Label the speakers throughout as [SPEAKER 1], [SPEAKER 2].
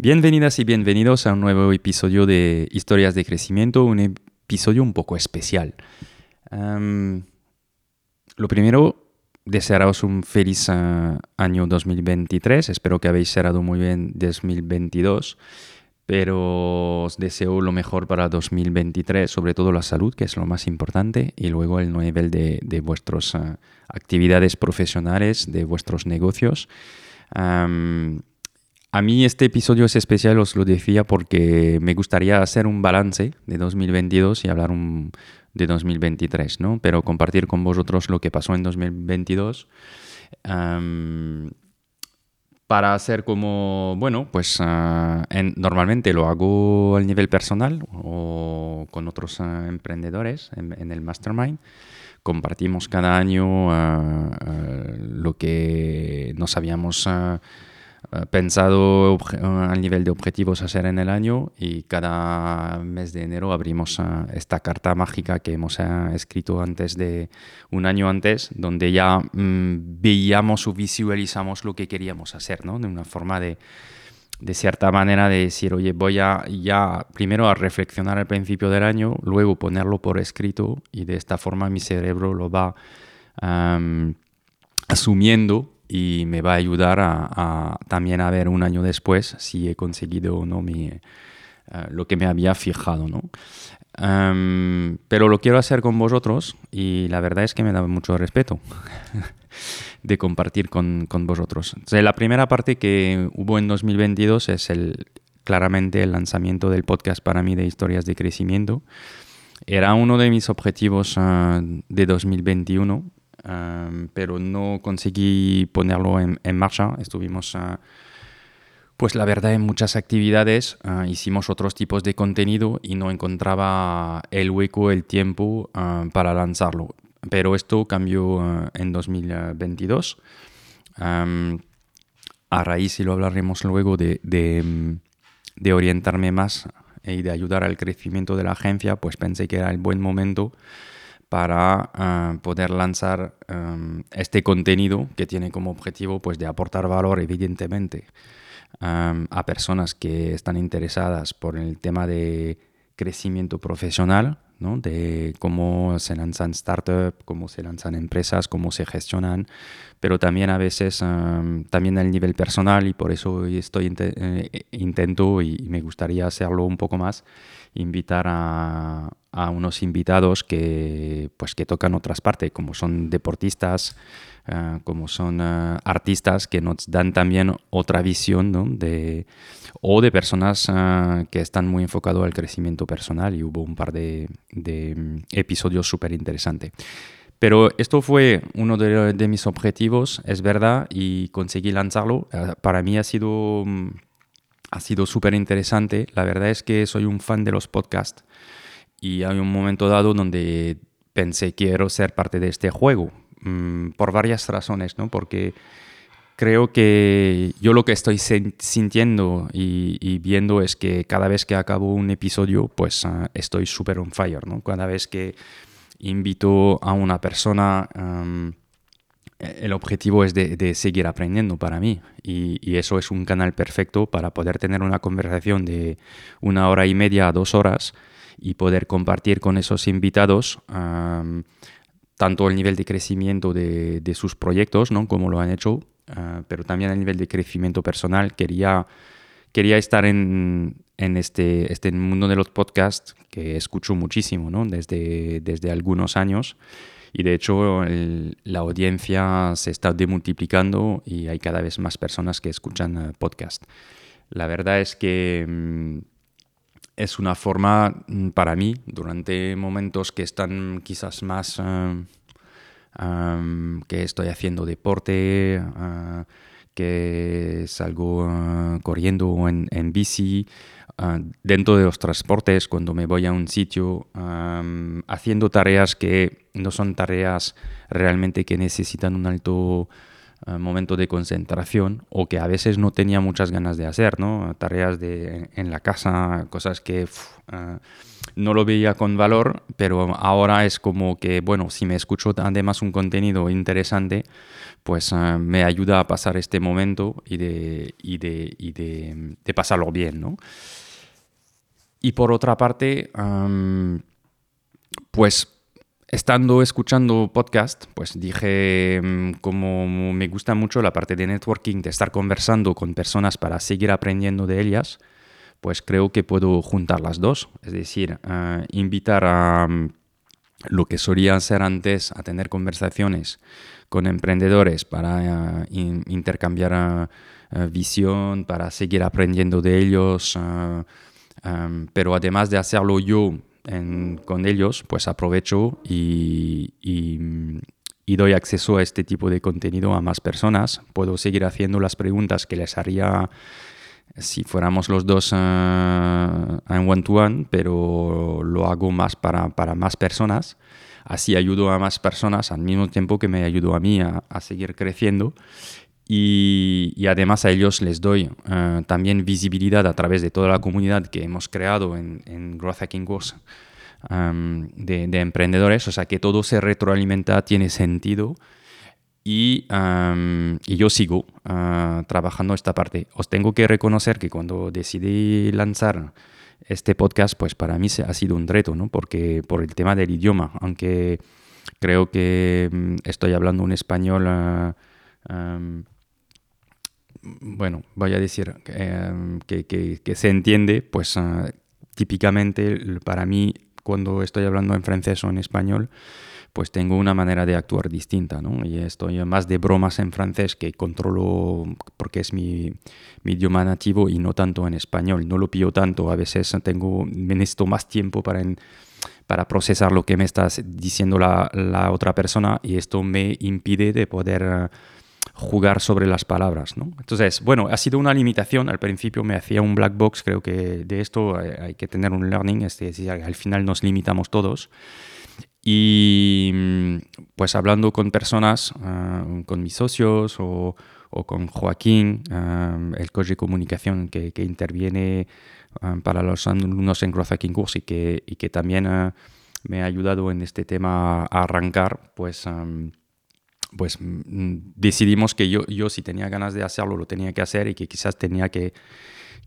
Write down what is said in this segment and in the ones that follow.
[SPEAKER 1] Bienvenidas y bienvenidos a un nuevo episodio de Historias de Crecimiento, un episodio un poco especial. lo primero, desearos un feliz ah, año 2023. Espero que habéis cerrado muy bien 2022, pero os deseo lo mejor para 2023, sobre todo la salud, que es lo más importante, y luego el nivel de, vuestras ah, actividades profesionales, de vuestros negocios. A mí este episodio es especial, os lo decía, porque me gustaría hacer un balance de 2022 y hablar de 2023, ¿no? Pero compartir con vosotros lo que pasó en 2022 para hacer como, bueno, pues ah, normalmente lo hago al nivel personal o con otros ah, emprendedores en, el mastermind compartimos cada año ah, lo que nos habíamos pensado eh, al nivel de objetivos a hacer en el año y cada mes de enero abrimos eh, esta carta mágica que hemos escrito antes de un año antes, donde ya mm, veíamos o visualizamos lo que queríamos hacer, ¿no? De una forma de, de cierta manera de decir, oye, voy a ya primero a reflexionar al principio del año, luego ponerlo por escrito y de esta forma mi cerebro lo va asumiendo y me va a ayudar a, también a ver un año después si he conseguido o no eh, lo que me había fijado. ¿no? Em, pero lo quiero hacer con vosotros y la verdad es que me da mucho respeto de compartir con, con vosotros. la primera parte que hubo en 2022 es claramente el lanzamiento del podcast para mí de historias de crecimiento. Era uno de mis objetivos eh, de 2021 pero no conseguí ponerlo en, marcha. Estuvimos, ah, pues la verdad, en muchas actividades. Ah, hicimos otros tipos de contenido y no encontraba el hueco, el tiempo ah, para lanzarlo. Pero esto cambió en 2022. a raíz, y lo hablaremos luego, de, de orientarme más y de ayudar al crecimiento de la agencia, pues pensé que era el buen momento para eh, poder lanzar eh, este contenido que tiene como objetivo pues, de aportar valor, evidentemente, eh, a personas que están interesadas por el tema de crecimiento profesional, ¿no? de cómo se lanzan startups, cómo se lanzan empresas, cómo se gestionan, pero también a veces también el nivel personal y por eso estoy intento y me gustaría hacerlo un poco más, invitar a, a unos invitados que, pues, que tocan otras partes, como son deportistas, eh, como son eh, artistas que nos dan también otra visión de, o de personas eh, que están muy enfocados al crecimiento personal y hubo un par de, de mm, episodios súper interesantes. Pero esto fue uno de, de, mis objetivos, es verdad, y conseguí lanzarlo. para mí ha sido, mm, ha sido súper interesante. La verdad es que soy un fan de los podcasts y hay un momento dado donde pensé quiero ser parte de este juego mm, por varias razones, ¿no? Porque creo que yo lo que estoy sintiendo y, viendo es que cada vez que acabo un episodio, pues ah, estoy súper on fire, ¿no? Cada vez que invito a una persona, el objetivo es de, seguir aprendiendo para mí y, eso es un canal perfecto para poder tener una conversación de una hora y media a dos horas y poder compartir con esos invitados tanto el nivel de crecimiento de, sus proyectos, ¿no? como lo han hecho, ah, pero también el nivel de crecimiento personal. Quería, quería estar en, en este, este mundo de los podcasts que escucho muchísimo ¿no? desde, desde algunos años. Y de hecho la audiencia se está demultiplicando y hay cada vez más personas que escuchan uh, podcast. La verdad es que mm, es una forma mm, para mí, durante momentos que están quizás más eh, que estoy haciendo deporte, eh, que salgo eh, corriendo en, en bici, dentro de los transportes, cuando me voy a un sitio, haciendo tareas que no son tareas realmente que necesitan un alto eh, momento de concentración o que a veces no tenía muchas ganas de hacer, ¿no? Tareas de, en la casa, cosas que eh, no lo veía con valor, pero ahora es como que, bueno, si me escucho además un contenido interesante, pues eh, me ayuda a pasar este momento y de, y de, y de, de pasarlo bien, ¿no? Y por otra parte, pues estando escuchando podcast, pues dije, mm, como me gusta mucho la parte de networking, de estar conversando con personas para seguir aprendiendo de ellas, pues creo que puedo juntar las dos. Es decir, eh, invitar a mm, lo que solía ser antes, a tener conversaciones con emprendedores para eh, intercambiar eh, visión, para seguir aprendiendo de ellos, pero además de hacerlo yo con ellos, pues aprovecho y, doy acceso a este tipo de contenido a más personas. Puedo seguir haciendo las preguntas que les haría si fuéramos los dos uh, en one-to-one, pero lo hago más para, más personas. Así ayudo a más personas al mismo tiempo que me ayudo a mí a, seguir creciendo. Y, además a ellos les doy uh, también visibilidad a través de toda la comunidad que hemos creado en, en Growth Hacking Course de, emprendedores, o sea que todo se retroalimenta, tiene sentido y, y yo sigo uh, trabajando esta parte. Os tengo que reconocer que cuando decidí lanzar este podcast, pues para mí ha sido un reto, ¿no? Porque por el tema del idioma, aunque creo que mm, estoy hablando un español, ah, bueno, voy a decir que, que, que, se entiende, pues ah, típicamente para mí cuando estoy hablando en francés o en español, pues tengo una manera de actuar distinta, ¿no? Y estoy más de bromas en francés que controlo porque es mi, idioma nativo y no tanto en español. No lo pillo tanto, a veces tengo, necesito más tiempo para, para procesar lo que me está diciendo la, la, otra persona y esto me impide de poder jugar sobre las palabras. ¿no? Entonces, bueno, ha sido una limitación. Al principio me hacía un black box, creo que de esto hay, que tener un learning, es decir, al final nos limitamos todos. Y pues hablando con personas, ah, con mis socios o, o con Joaquín, ah, el coach de comunicación que, que interviene ah, para los alumnos en Growth Hacking Course y que, y que también me ha ayudado en este tema a arrancar, pues pues mm, decidimos que yo, yo si tenía ganas de hacerlo, lo tenía que hacer y que quizás tenía que,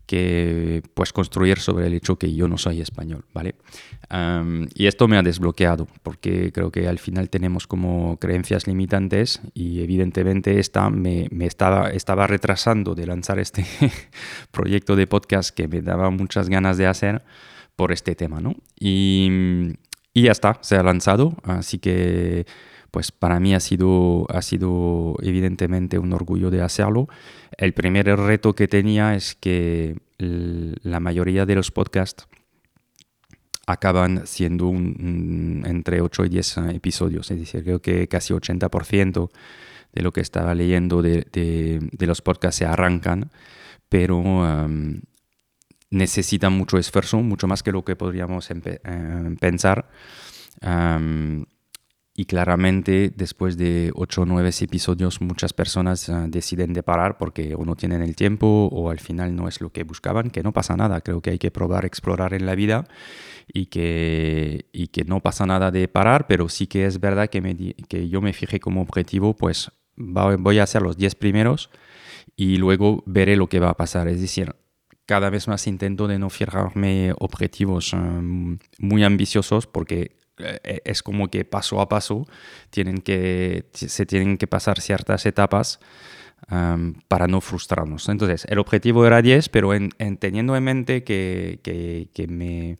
[SPEAKER 1] que pues construir sobre el hecho que yo no soy español, ¿vale? y esto me ha desbloqueado porque creo que al final tenemos como creencias limitantes y evidentemente esta me, me estaba, estaba retrasando de lanzar este proyecto de podcast que me daba muchas ganas de hacer por este tema, ¿no? Y, y ya está, se ha lanzado, así que pues para mí ha sido, ha sido evidentemente un orgullo de hacerlo. El primer reto que tenía es que la mayoría de los podcasts acaban siendo entre 8 y 10 episodios, es decir, creo que casi 80% de lo que estaba leyendo de, los podcasts se arrancan, pero um, necesitan mucho esfuerzo, mucho más que lo que podríamos eh, pensar. Um, y claramente después de 8 o 9 episodios muchas personas ah, deciden de parar porque o no tienen el tiempo o al final no es lo que buscaban, que no pasa nada, creo que hay que probar, explorar en la vida y que, y que no pasa nada de parar, pero sí que es verdad que, me, que yo me fijé como objetivo, pues voy a hacer los 10 primeros y luego veré lo que va a pasar, es decir, cada vez más intento de no fijarme objetivos ah, muy ambiciosos porque es como que paso a paso tienen que, se tienen que pasar ciertas etapas para no frustrarnos. Entonces, el objetivo era 10, pero en, teniendo en mente que, que, me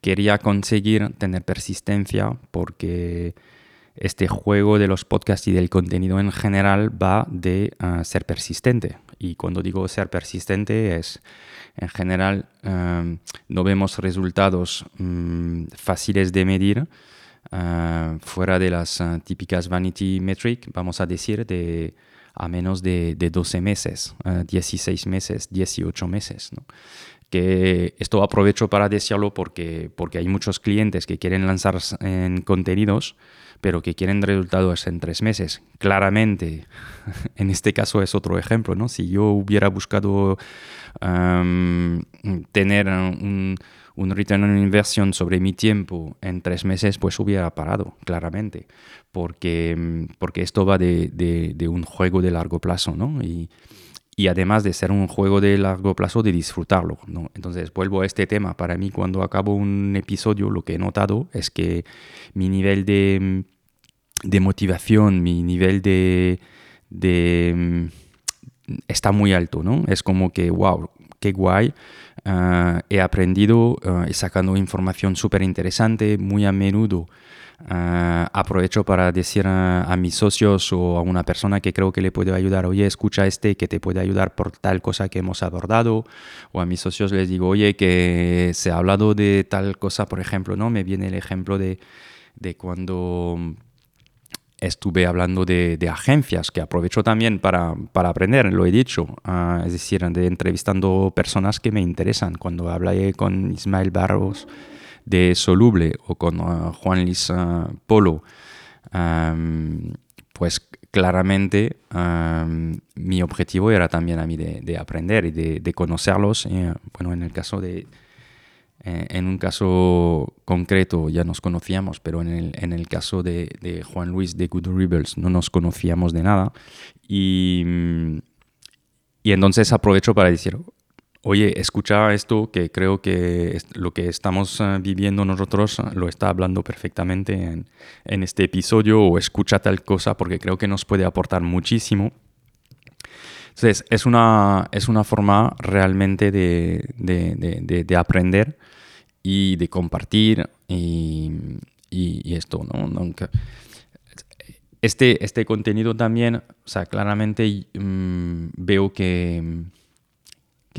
[SPEAKER 1] quería conseguir tener persistencia porque este juego de los podcasts y del contenido en general va de ah, ser persistente. Y cuando digo ser persistente es en general em, no vemos resultados mm, fáciles de medir eh, fuera de las eh, típicas vanity metric, vamos a decir, de a menos de, 12 meses, 16 meses, 18 meses. ¿no? que esto aprovecho para decirlo porque, porque hay muchos clientes que quieren lanzar en contenidos, pero que quieren resultados en tres meses. Claramente, en este caso es otro ejemplo, ¿no? Si yo hubiera buscado tener un, un return on inversión sobre mi tiempo en tres meses, pues hubiera parado, claramente, porque, porque esto va de, de, un juego de largo plazo, ¿no? Y, y además de ser un juego de largo plazo, de disfrutarlo. ¿no? Entonces vuelvo a este tema. Para mí, cuando acabo un episodio, lo que he notado es que mi nivel de, de motivación, mi nivel de, de, está muy alto, ¿no? Es como que, wow, qué guay. Ah, he aprendido, uh, he sacado información súper interesante, muy a menudo Uh, aprovecho para decir a, mis socios o a una persona que creo que le puede ayudar, oye, escucha este que te puede ayudar por tal cosa que hemos abordado. O a mis socios les digo, oye, que se ha hablado de tal cosa, por ejemplo, ¿no? Me viene el ejemplo de, de cuando estuve hablando de, de, agencias, que aprovecho también para, para aprender, lo he dicho, uh, es decir, de entrevistando personas que me interesan. Cuando hablé con Ismael Barros, de Soluble o con uh, Juan Luis uh, Polo, um, pues claramente um, mi objetivo era también a mí de, aprender y de, conocerlos. Eh, bueno, en el caso de, eh, en un caso concreto ya nos conocíamos, pero en el, en el caso de, de, Juan Luis de Good Rebels no nos conocíamos de nada. Y, y entonces aprovecho para decir, oye, escucha esto que creo que lo que estamos eh, viviendo nosotros eh, lo está hablando perfectamente en, este episodio o escucha tal cosa porque creo que nos puede aportar muchísimo. Entonces, es una, es una forma realmente de, de, aprender y de compartir y, y, esto, ¿no? este, este contenido también, o sea, claramente mm, veo que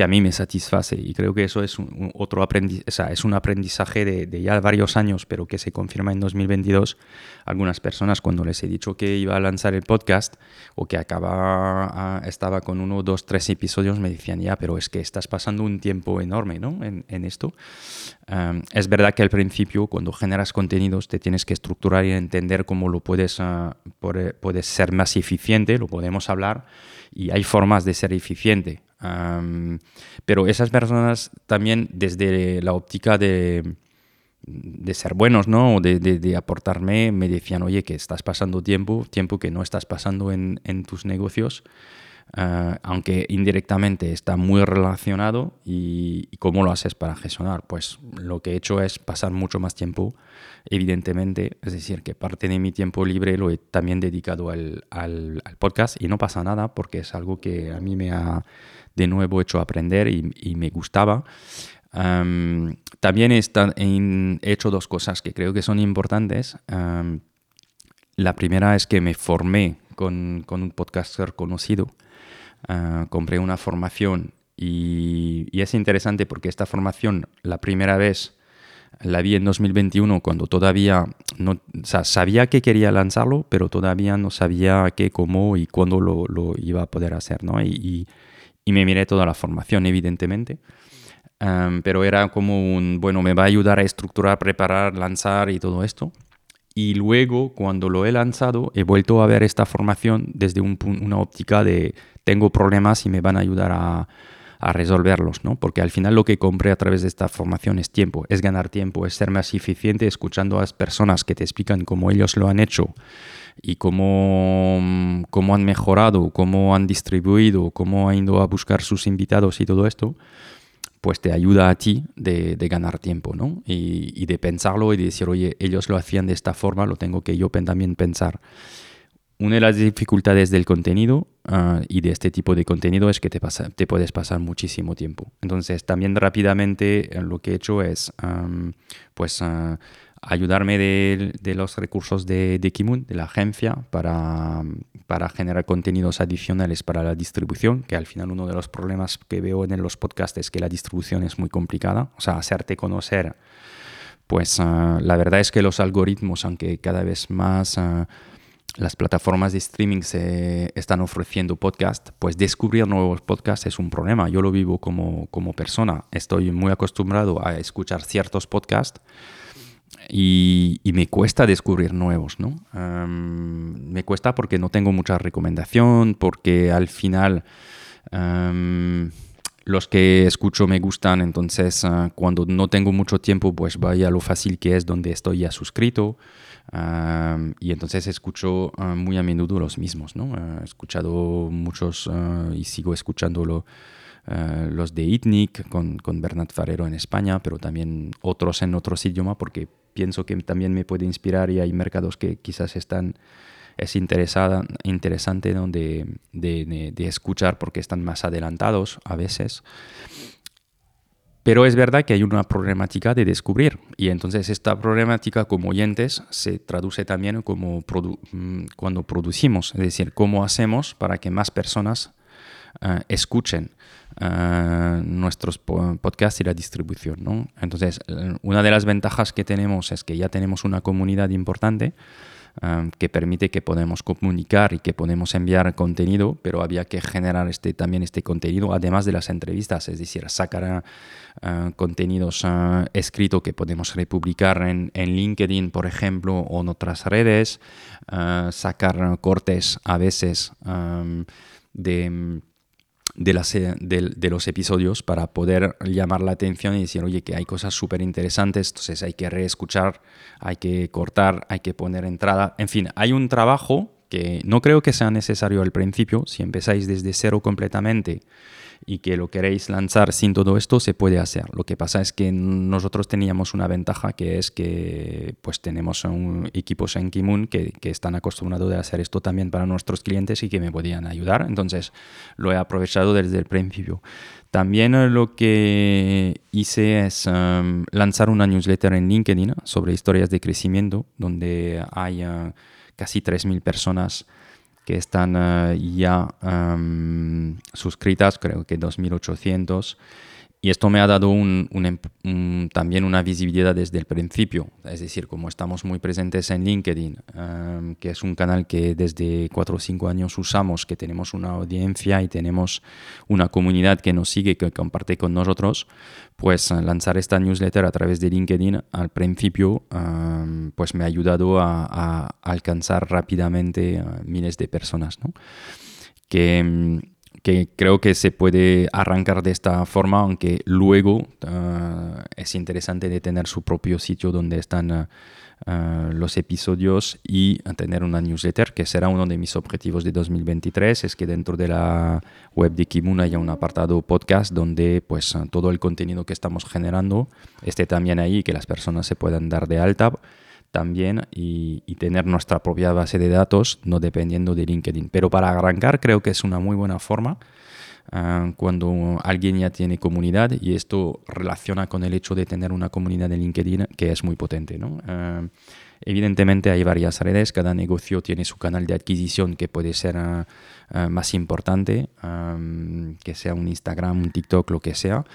[SPEAKER 1] a mí me satisface y creo que eso es un, otro sea, es un aprendizaje de, ya varios años, pero que se confirma en 2022. Algunas personas cuando les he dicho que iba a lanzar el podcast o que acaba, estaba con uno, dos, tres episodios, me decían, ya, pero es que estás pasando un tiempo enorme ¿no? en, en esto. es verdad que al principio, cuando generas contenidos, te tienes que estructurar y entender cómo lo puedes, uh, puedes ser más eficiente, lo podemos hablar, y hay formas de ser eficiente pero esas personas también desde la óptica de, de ser buenos, ¿no? O de, de, aportarme, me decían, oye, que estás pasando tiempo, tiempo que no estás pasando en, en tus negocios, ah, aunque indirectamente está muy relacionado y, cómo lo haces para gestionar. Pues lo que he hecho es pasar mucho más tiempo, evidentemente, es decir, que parte de mi tiempo libre lo he también dedicado al, al, al podcast y no pasa nada porque es algo que a mí me ha de nuevo hecho aprender y, me gustaba. también he, hecho dos cosas que creo que son importantes. la primera es que me formé con, un podcaster conocido. Ah, compré una formación y, es interesante porque esta formación la primera vez la vi en 2021 cuando todavía no sabía que quería lanzarlo, pero todavía no sabía qué, cómo y cuándo lo, iba a poder hacer. ¿no? y me miré toda la formación, evidentemente. pero era como un, bueno, me va a ayudar a estructurar, preparar, lanzar y todo esto. Y luego, cuando lo he lanzado, he vuelto a ver esta formación desde un, una óptica de tengo problemas y me van a ayudar a, a resolverlos, ¿no? Porque al final lo que compré a través de esta formación es tiempo, es ganar tiempo, es ser más eficiente escuchando a las personas que te explican cómo ellos lo han hecho y cómo, cómo han mejorado, cómo han distribuido, cómo han ido a buscar sus invitados y todo esto, pues te ayuda a ti de, de ganar tiempo, ¿no? Y, y, de pensarlo y de decir, oye, ellos lo hacían de esta forma, lo tengo que yo también pensar. Una de las dificultades del contenido ah, y de este tipo de contenido es que te, pasa, te puedes pasar muchísimo tiempo. Entonces, también rápidamente eh, lo que he hecho es, pues, uh, ayudarme de, los recursos de, de, Kimun, de la agencia, para, para, generar contenidos adicionales para la distribución, que al final uno de los problemas que veo en los podcasts es que la distribución es muy complicada, o sea, hacerte conocer, pues uh, la verdad es que los algoritmos, aunque cada vez más... Las plataformas de streaming se están ofreciendo podcast, pues descubrir nuevos podcasts es un problema. Yo lo vivo como, como persona. Estoy muy acostumbrado a escuchar ciertos podcasts y, me cuesta descubrir nuevos, ¿no? me cuesta porque no tengo mucha recomendación, porque al final los que escucho me gustan, entonces ah, cuando no tengo mucho tiempo, pues vaya lo fácil que es donde estoy ya suscrito. Y entonces escucho ah, muy a menudo los mismos, ¿no? he escuchado muchos y sigo escuchándolo eh, los de ITNIC con, con Bernat Farero en España, pero también otros en otros idiomas, porque pienso que también me puede inspirar y hay mercados que quizás están es interesada, interesante de, de, de, escuchar porque están más adelantados a veces. Pero es verdad que hay una problemática de descubrir y entonces esta problemática como oyentes se traduce también como mm, cuando producimos, es decir, cómo hacemos para que más personas eh, escuchen eh, nuestros podcasts y la distribución. ¿no? Entonces, una de las ventajas que tenemos es que ya tenemos una comunidad importante que permite que podemos comunicar y que podemos enviar contenido, pero había que generar este, también este contenido, además de las entrevistas, es decir, sacar uh, contenidos escritos que podemos republicar en, en, LinkedIn, por ejemplo, o en otras redes, sacar cortes a veces de de, las, eh, de, los episodios para poder llamar la atención y decir, oye, que hay cosas súper interesantes, entonces hay que reescuchar, hay que cortar, hay que poner entrada. En fin, hay un trabajo que no creo que sea necesario al principio, si empezáis desde cero completamente y que lo queréis lanzar sin todo esto, se puede hacer. Lo que pasa es que nosotros teníamos una ventaja que es que pues tenemos un, equipos en Kimun que, que, están acostumbrados a hacer esto también para nuestros clientes y que me podían ayudar. Entonces lo he aprovechado desde el principio. También lo que hice es um, lanzar una newsletter en LinkedIn sobre historias de crecimiento, donde hay uh, casi 3.000 personas que están eh, ya em, suscritas, creo que 2.800. Y esto me ha dado un, también una visibilidad desde el principio. Es decir, como estamos muy presentes en LinkedIn, em, que es un canal que desde 4 o 5 años usamos, que tenemos una audiencia y tenemos una comunidad que nos sigue, que comparte con nosotros, pues eh, lanzar esta newsletter a través de LinkedIn al principio em, pues me ha ayudado a, alcanzar rápidamente miles de personas. ¿no? Que em, que creo que se puede arrancar de esta forma, aunque luego ah, es interesante tener su propio sitio donde están ah, ah, los episodios y tener una newsletter, que será uno de mis objetivos de 2023, es que dentro de la web de Kimun haya un apartado podcast donde pues todo el contenido que estamos generando esté también ahí, que las personas se puedan dar de alta también y, tener nuestra propia base de datos, no dependiendo de LinkedIn. Pero para arrancar creo que es una muy buena forma ah, cuando alguien ya tiene comunidad y esto relaciona con el hecho de tener una comunidad de LinkedIn que es muy potente. ¿no? Ah, evidentemente hay varias redes, cada negocio tiene su canal de adquisición que puede ser ah, más importante, que sea un Instagram, un TikTok, lo que sea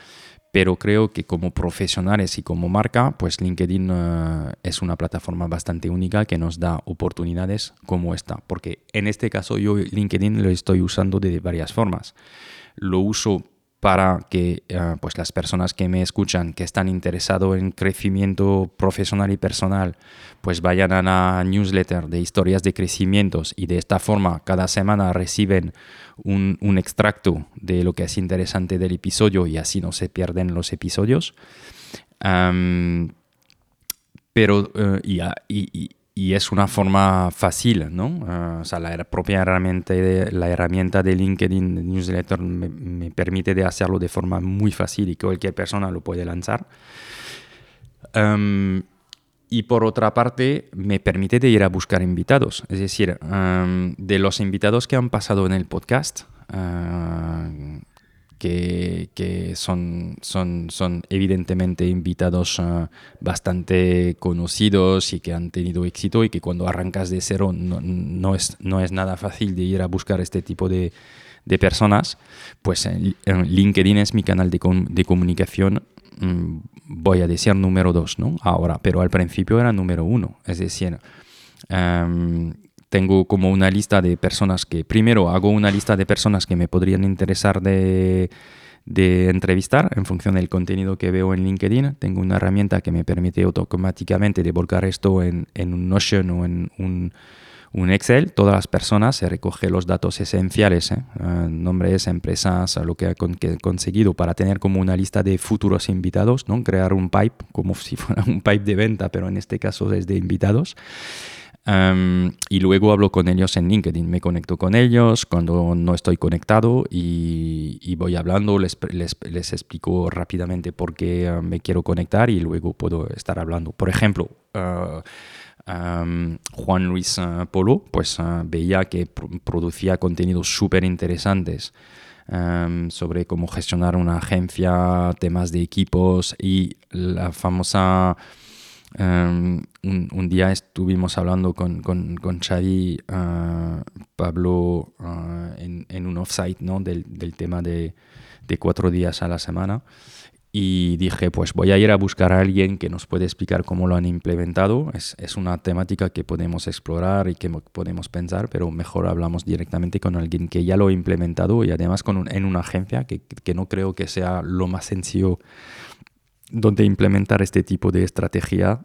[SPEAKER 1] pero creo que como profesionales y como marca, pues LinkedIn eh, es una plataforma bastante única que nos da oportunidades como esta, porque en este caso yo LinkedIn lo estoy usando de varias formas. Lo uso para que eh, pues las personas que me escuchan, que están interesados en crecimiento profesional y personal, pues vayan a la newsletter de historias de crecimientos y de esta forma cada semana reciben un, extracto de lo que es interesante del episodio y así no se pierden los episodios. pero, eh, y es una forma fácil, ¿no? Ah, o sea, la propia herramienta de, la herramienta de LinkedIn de Newsletter me, permite de hacerlo de forma muy fácil y cualquier persona lo puede lanzar. y por otra parte, me permite de ir a buscar invitados. Es decir, de los invitados que han pasado en el podcast, ah, que, son, son, son evidentemente invitados ah, bastante conocidos y que han tenido éxito y que cuando arrancas de cero no, no, es, no es nada fácil de ir a buscar este tipo de, de personas, pues LinkedIn es mi canal de, de comunicación, mm, voy a decir número dos, ¿no? Ahora, pero al principio era número uno, es decir, tengo como una lista de personas que, primero hago una lista de personas que me podrían interesar de, de entrevistar en función del contenido que veo en LinkedIn. Tengo una herramienta que me permite automáticamente de volcar esto en, un Notion o en un Excel, todas las personas, se recoge los datos esenciales, ¿eh? Ah, nombres, empresas, lo que ha conseguido para tener como una lista de futuros invitados, ¿no? crear un pipe como si fuera un pipe de venta, pero en este caso es de invitados. Y luego hablo con ellos en LinkedIn, me conecto con ellos cuando no estoy conectado y, voy hablando, les, les, explico rápidamente por qué ah, me quiero conectar y luego puedo estar hablando. Por ejemplo, uh, Juan Luis eh, Polo, pues eh, veía que producía contenidos súper interesantes sobre cómo gestionar una agencia, temas de equipos y la famosa... un, día estuvimos hablando con, con, con Xavi, eh, Pablo, en, en, un offsite ¿no? del, del tema de, de, cuatro días a la semana y dije, pues voy a ir a buscar a alguien que nos puede explicar cómo lo han implementado. Es, es, una temática que podemos explorar y que podemos pensar, pero mejor hablamos directamente con alguien que ya lo ha implementado y además con en una agencia que, que, no creo que sea lo más sencillo donde implementar este tipo de estrategia,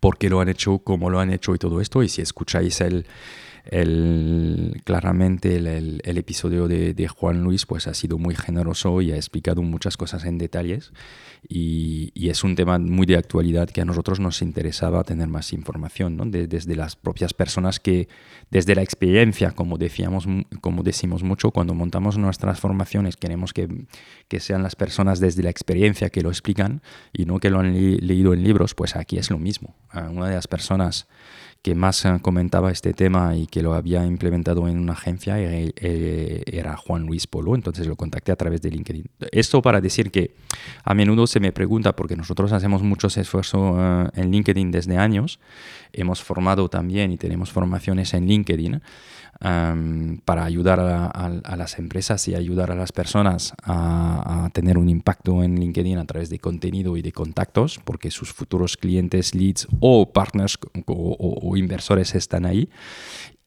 [SPEAKER 1] porque lo han hecho, cómo lo han hecho y todo esto. Y si escucháis el, claramente el, episodio de, Juan Luis pues ha sido muy generoso y ha explicado muchas cosas en detalles y, es un tema muy de actualidad que a nosotros nos interesaba tener más información desde las propias personas que desde la experiencia como decíamos como decimos mucho cuando montamos nuestras formaciones queremos que, que sean las personas desde la experiencia que lo explican y no que lo han leído en libros pues aquí es lo mismo. Una de las personas que más eh, comentaba este tema y que lo había implementado en una agencia eh, eh, era Juan Luis Polo, entonces lo contacté a través de LinkedIn. Esto para decir que a menudo se me pregunta, porque nosotros hacemos muchos esfuerzos en LinkedIn desde años, hemos formado también y tenemos formaciones en LinkedIn, para ayudar a, las empresas y ayudar a las personas a, tener un impacto en LinkedIn a través de contenido y de contactos, porque sus futuros clientes, leads o partners o, inversores están ahí.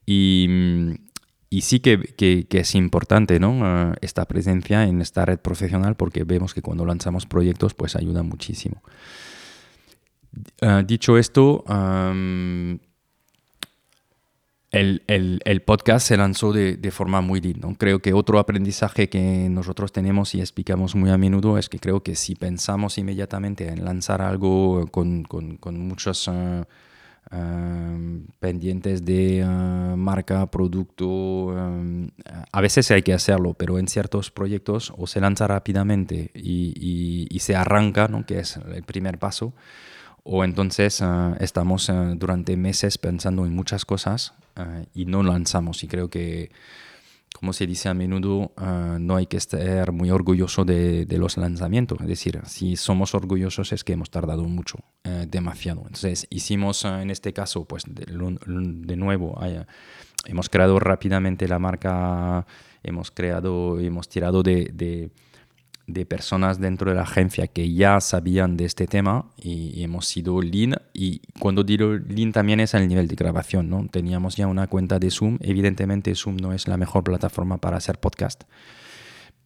[SPEAKER 1] Y, sí que, es importante. Ah, esta presencia en esta red profesional porque vemos que cuando lanzamos proyectos pues ayuda muchísimo. Ah, dicho esto, el, podcast se lanzó de, forma muy linda. Creo que otro aprendizaje que nosotros tenemos y explicamos muy a menudo es que creo que si pensamos inmediatamente en lanzar algo con, muchos eh, eh, pendientes de eh, marca, producto, a veces hay que hacerlo, pero en ciertos proyectos o se lanza rápidamente y, y se arranca, ¿no? que es el primer paso, o entonces estamos durante meses pensando en muchas cosas Ah, y no lanzamos. Y creo que, como se dice a menudo, no hay que estar muy orgulloso de, de, los lanzamientos. Es decir, si somos orgullosos es que hemos tardado mucho, eh, demasiado. Entonces hicimos en este caso, pues de, de nuevo, hemos creado rápidamente la marca, hemos creado, hemos tirado de, de de personas dentro de la agencia que ya sabían de este tema y, hemos sido lean. Y cuando digo lean también es al nivel de grabación, ¿no? Teníamos ya una cuenta de Zoom, evidentemente Zoom no es la mejor plataforma para hacer podcast,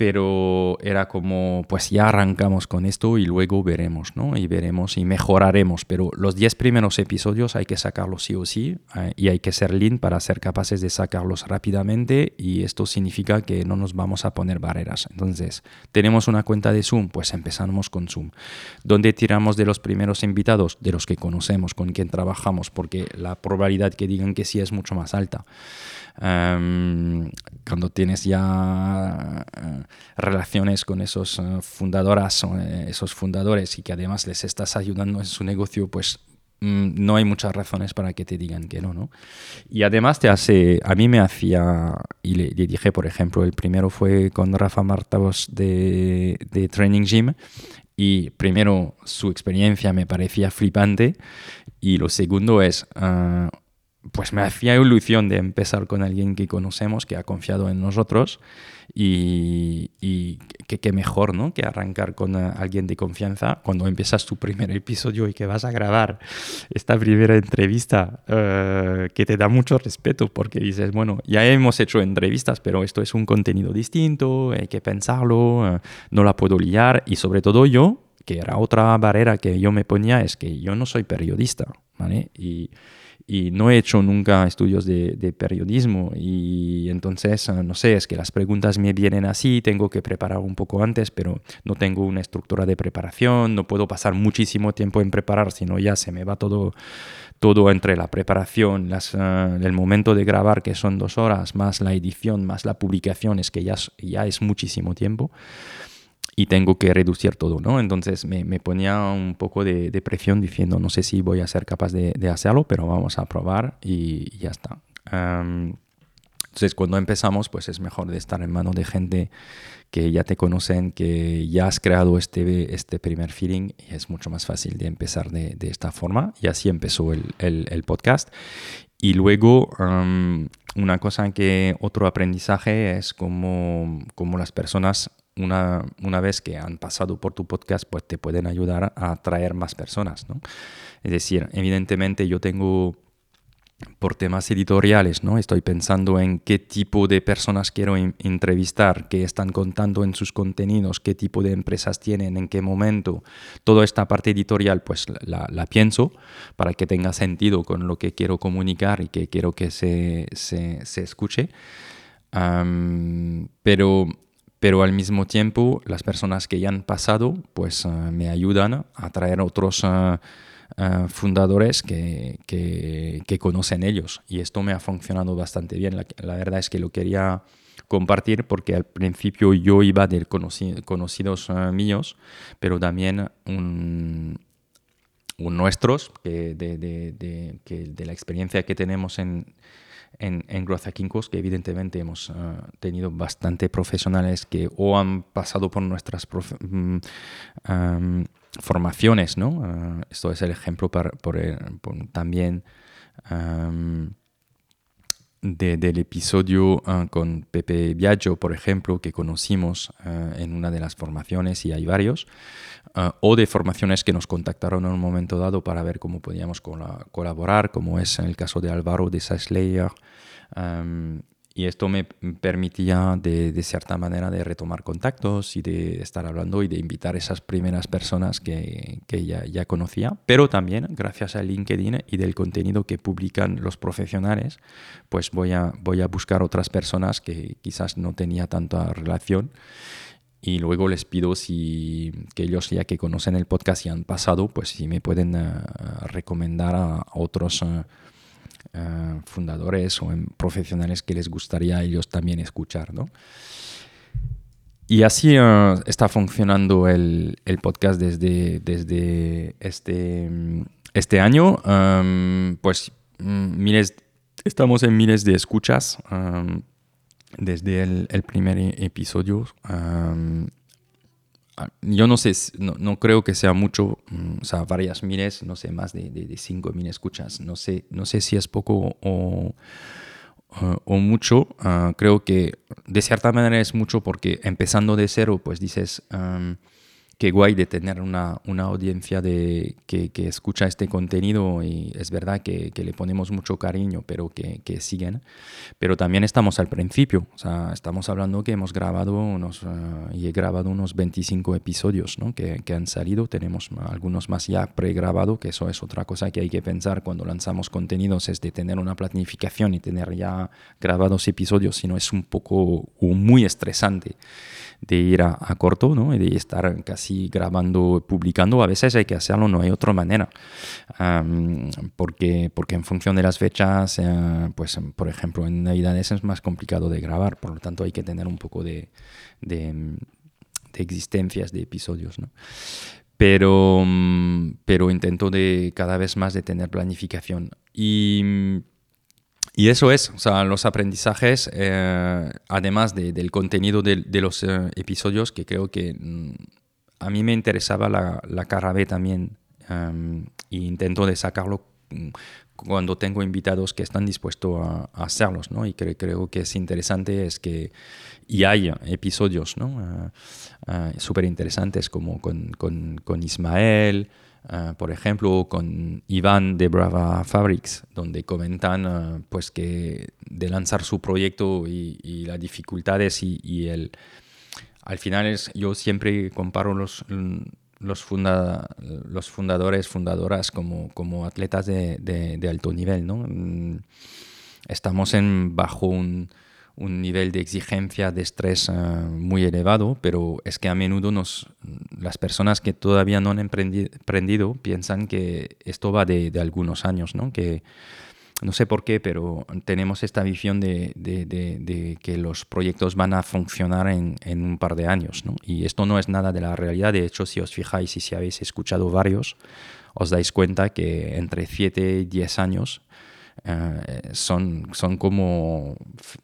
[SPEAKER 1] pero era como, pues ya arrancamos con esto y luego veremos, ¿no? Y veremos y mejoraremos, pero los 10 primeros episodios hay que sacarlos sí o sí eh, y hay que ser lean para ser capaces de sacarlos rápidamente y esto significa que no nos vamos a poner barreras. Entonces, tenemos una cuenta de Zoom, pues empezamos con Zoom. ¿Dónde tiramos de los primeros invitados? De los que conocemos, con quien trabajamos, porque la probabilidad que digan que sí es mucho más alta. Em, cuando tienes ya eh, relaciones con esos eh, fundadoras o eh, esos fundadores y que además les estás ayudando en su negocio, pues mm, no hay muchas razones para que te digan que no, ¿no? Y además te hace, a mí me hacía, y le, dije, por ejemplo, el primero fue con Rafa Martaos de, de Training Gym, y primero su experiencia me parecía flipante, y lo segundo es, pues me hacía ilusión de empezar con alguien que conocemos, que ha confiado en nosotros y, y que, mejor, ¿no? Que arrancar con alguien de confianza cuando empiezas tu primer episodio y que vas a grabar esta primera entrevista eh, que te da mucho respeto porque dices, bueno, ya hemos hecho entrevistas, pero esto es un contenido distinto, hay que pensarlo, eh, no la puedo liar y sobre todo yo, que era otra barrera que yo me ponía, es que yo no soy periodista, ¿vale? Y y no he hecho nunca estudios de, periodismo y entonces, eh, no sé, es que las preguntas me vienen así, tengo que preparar un poco antes, pero no tengo una estructura de preparación, no puedo pasar muchísimo tiempo en preparar, sino ya se me va todo, todo entre la preparación, las, eh, el momento de grabar, que son dos horas, más la edición, más la publicación, es que ya, ya es muchísimo tiempo y tengo que reducir todo, ¿no? Entonces me, me ponía un poco de, de, presión diciendo, no sé si voy a ser capaz de, de hacerlo, pero vamos a probar y, ya está. entonces cuando empezamos, pues es mejor de estar en manos de gente que ya te conocen, que ya has creado este, este primer feeling y es mucho más fácil de empezar de, de esta forma. Y así empezó el, el, el podcast. Y luego, una cosa que otro aprendizaje es como, como las personas una, una, vez que han pasado por tu podcast, pues te pueden ayudar a atraer más personas, ¿no? Es decir, evidentemente yo tengo por temas editoriales, ¿no? Estoy pensando en qué tipo de personas quiero entrevistar, qué están contando en sus contenidos, qué tipo de empresas tienen, en qué momento. Toda esta parte editorial, pues la, la pienso para que tenga sentido con lo que quiero comunicar y que quiero que se, se, se escuche. pero pero al mismo tiempo las personas que ya han pasado pues eh, me ayudan a traer otros uh, fundadores que, que, conocen ellos y esto me ha funcionado bastante bien. La, verdad es que lo quería compartir porque al principio yo iba de conocidos míos, pero también nuestros, que de la experiencia que tenemos en, en, en Growth que evidentemente hemos uh, tenido bastante profesionales que o han pasado por nuestras um, formaciones, ¿no? Uh, esto es el ejemplo para, por, por también de, del episodio uh, con Pepe Biagio, por ejemplo, que conocimos en una de las formaciones y hay varios, o de formaciones que nos contactaron en un momento dado para ver cómo podíamos colaborar, como es en el caso de Álvaro de Slayer, y esto me permitía de, de, cierta manera de retomar contactos y de estar hablando y de invitar esas primeras personas que, que ya, ya, conocía, pero también gracias a LinkedIn y del contenido que publican los profesionales, pues voy a, voy a buscar otras personas que quizás no tenía tanta relación y luego les pido si que ellos ya que conocen el podcast y han pasado, pues si me pueden uh, recomendar a otros uh, fundadores o profesionales que les gustaría a ellos también escuchar, ¿no? Y así está funcionando el, el, podcast desde, desde este, este año. Um, pues mm, miles, estamos en miles de escuchas um, desde el, primer episodio. Um, Ah, yo no sé, no, no, creo que sea mucho, mm, o sea, varias miles, no sé, más de, de, cinco mil escuchas. No sé, no sé si es poco o, o, mucho. Uh, creo que de cierta manera es mucho porque empezando de cero, pues dices, qué guay de tener una, una audiencia de, que, que, escucha este contenido y es verdad que, que le ponemos mucho cariño, pero que, que, siguen. Pero también estamos al principio, o sea, estamos hablando que hemos grabado unos, uh, y he grabado unos 25 episodios ¿no? que, han salido, tenemos algunos más ya pregrabado, que eso es otra cosa que hay que pensar cuando lanzamos contenidos, es de tener una planificación y tener ya grabados episodios, si no es un poco muy estresante de ir a, a corto ¿no? y de estar casi grabando, publicando. A veces hay que hacerlo, no hay otra manera. Porque, porque en función de las fechas, uh, pues por ejemplo en Navidades es más complicado de grabar, por lo tanto hay que tener un poco de, de, de existencias de episodios. ¿no? Pero, pero intento de cada vez más de tener planificación. Y y eso es, o sea, los aprendizajes, eh, además de, del contenido de, los eh, episodios, que creo que mm, a mí me interesaba la, la cara B también, um, e intento sacarlo cuando tengo invitados que están dispuestos a, hacerlos, ¿no? Y creo que es interesante es que, y hay episodios, ¿no? Súper interesantes como con, con Ismael, Ah, por ejemplo, con Iván de Brava Fabrics, donde comentan ah, pues que de lanzar su proyecto y, las dificultades y, el... Al final es, yo siempre comparo los, los, los fundadores, fundadoras como, como atletas de, de, alto nivel. ¿no? Mm, estamos en, bajo un, un nivel de exigencia, de estrés eh, muy elevado, pero es que a menudo nos, las personas que todavía no han emprendido piensan que esto va de, algunos años, ¿no? Que, no sé por qué, pero tenemos esta visión de, que los proyectos van a funcionar en, en, un par de años, ¿no? Y esto no es nada de la realidad. De hecho, si os fijáis y si habéis escuchado varios, os dais cuenta que entre 7 y 10 años eh, son, son como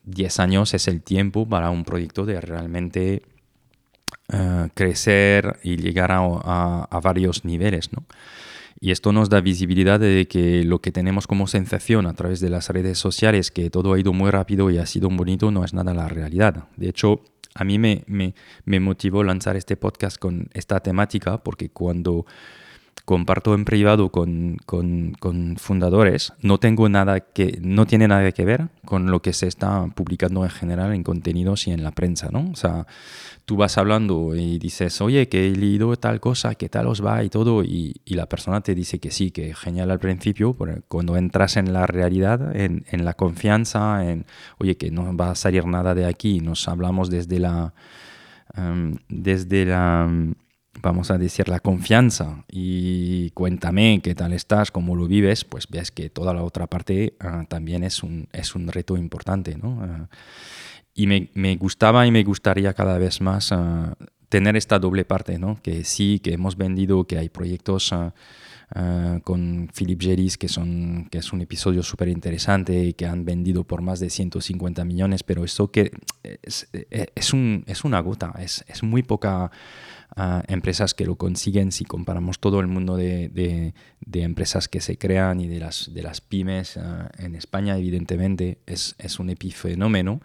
[SPEAKER 1] 10 años es el tiempo para un proyecto de realmente eh, crecer y llegar a, a, varios niveles, ¿no? Y esto nos da visibilidad de que lo que tenemos como sensación a través de las redes sociales, que todo ha ido muy rápido y ha sido bonito, no es nada la realidad. De hecho, a mí me, me, me motivó lanzar este podcast con esta temática porque cuando comparto en privado con, con, fundadores, no tengo nada que, no tiene nada que ver con lo que se está publicando en general en contenidos y en la prensa, ¿no? O sea, tú vas hablando y dices, oye, que he leído tal cosa, que tal os va y todo, y, la persona te dice que sí, que genial al principio, pero cuando entras en la realidad, en, la confianza, en, oye, que no va a salir nada de aquí, nos hablamos desde la... Em, desde la vamos a decir, la confianza y cuéntame qué tal estás, cómo lo vives, pues ves que toda la otra parte ah, también es un, es un reto importante. ¿no? Ah, y me, me, gustaba y me gustaría cada vez más ah, tener esta doble parte, ¿no? que sí, que hemos vendido, que hay proyectos con Philip Geris, que, son, que es un episodio súper interesante y que han vendido por más de 150 millones, pero eso que es, es, un, es una gota, es, es muy poca empresas que lo consiguen si comparamos todo el mundo de, de, empresas que se crean y de las, de las pymes ah, en España, evidentemente es, es un epifenómeno.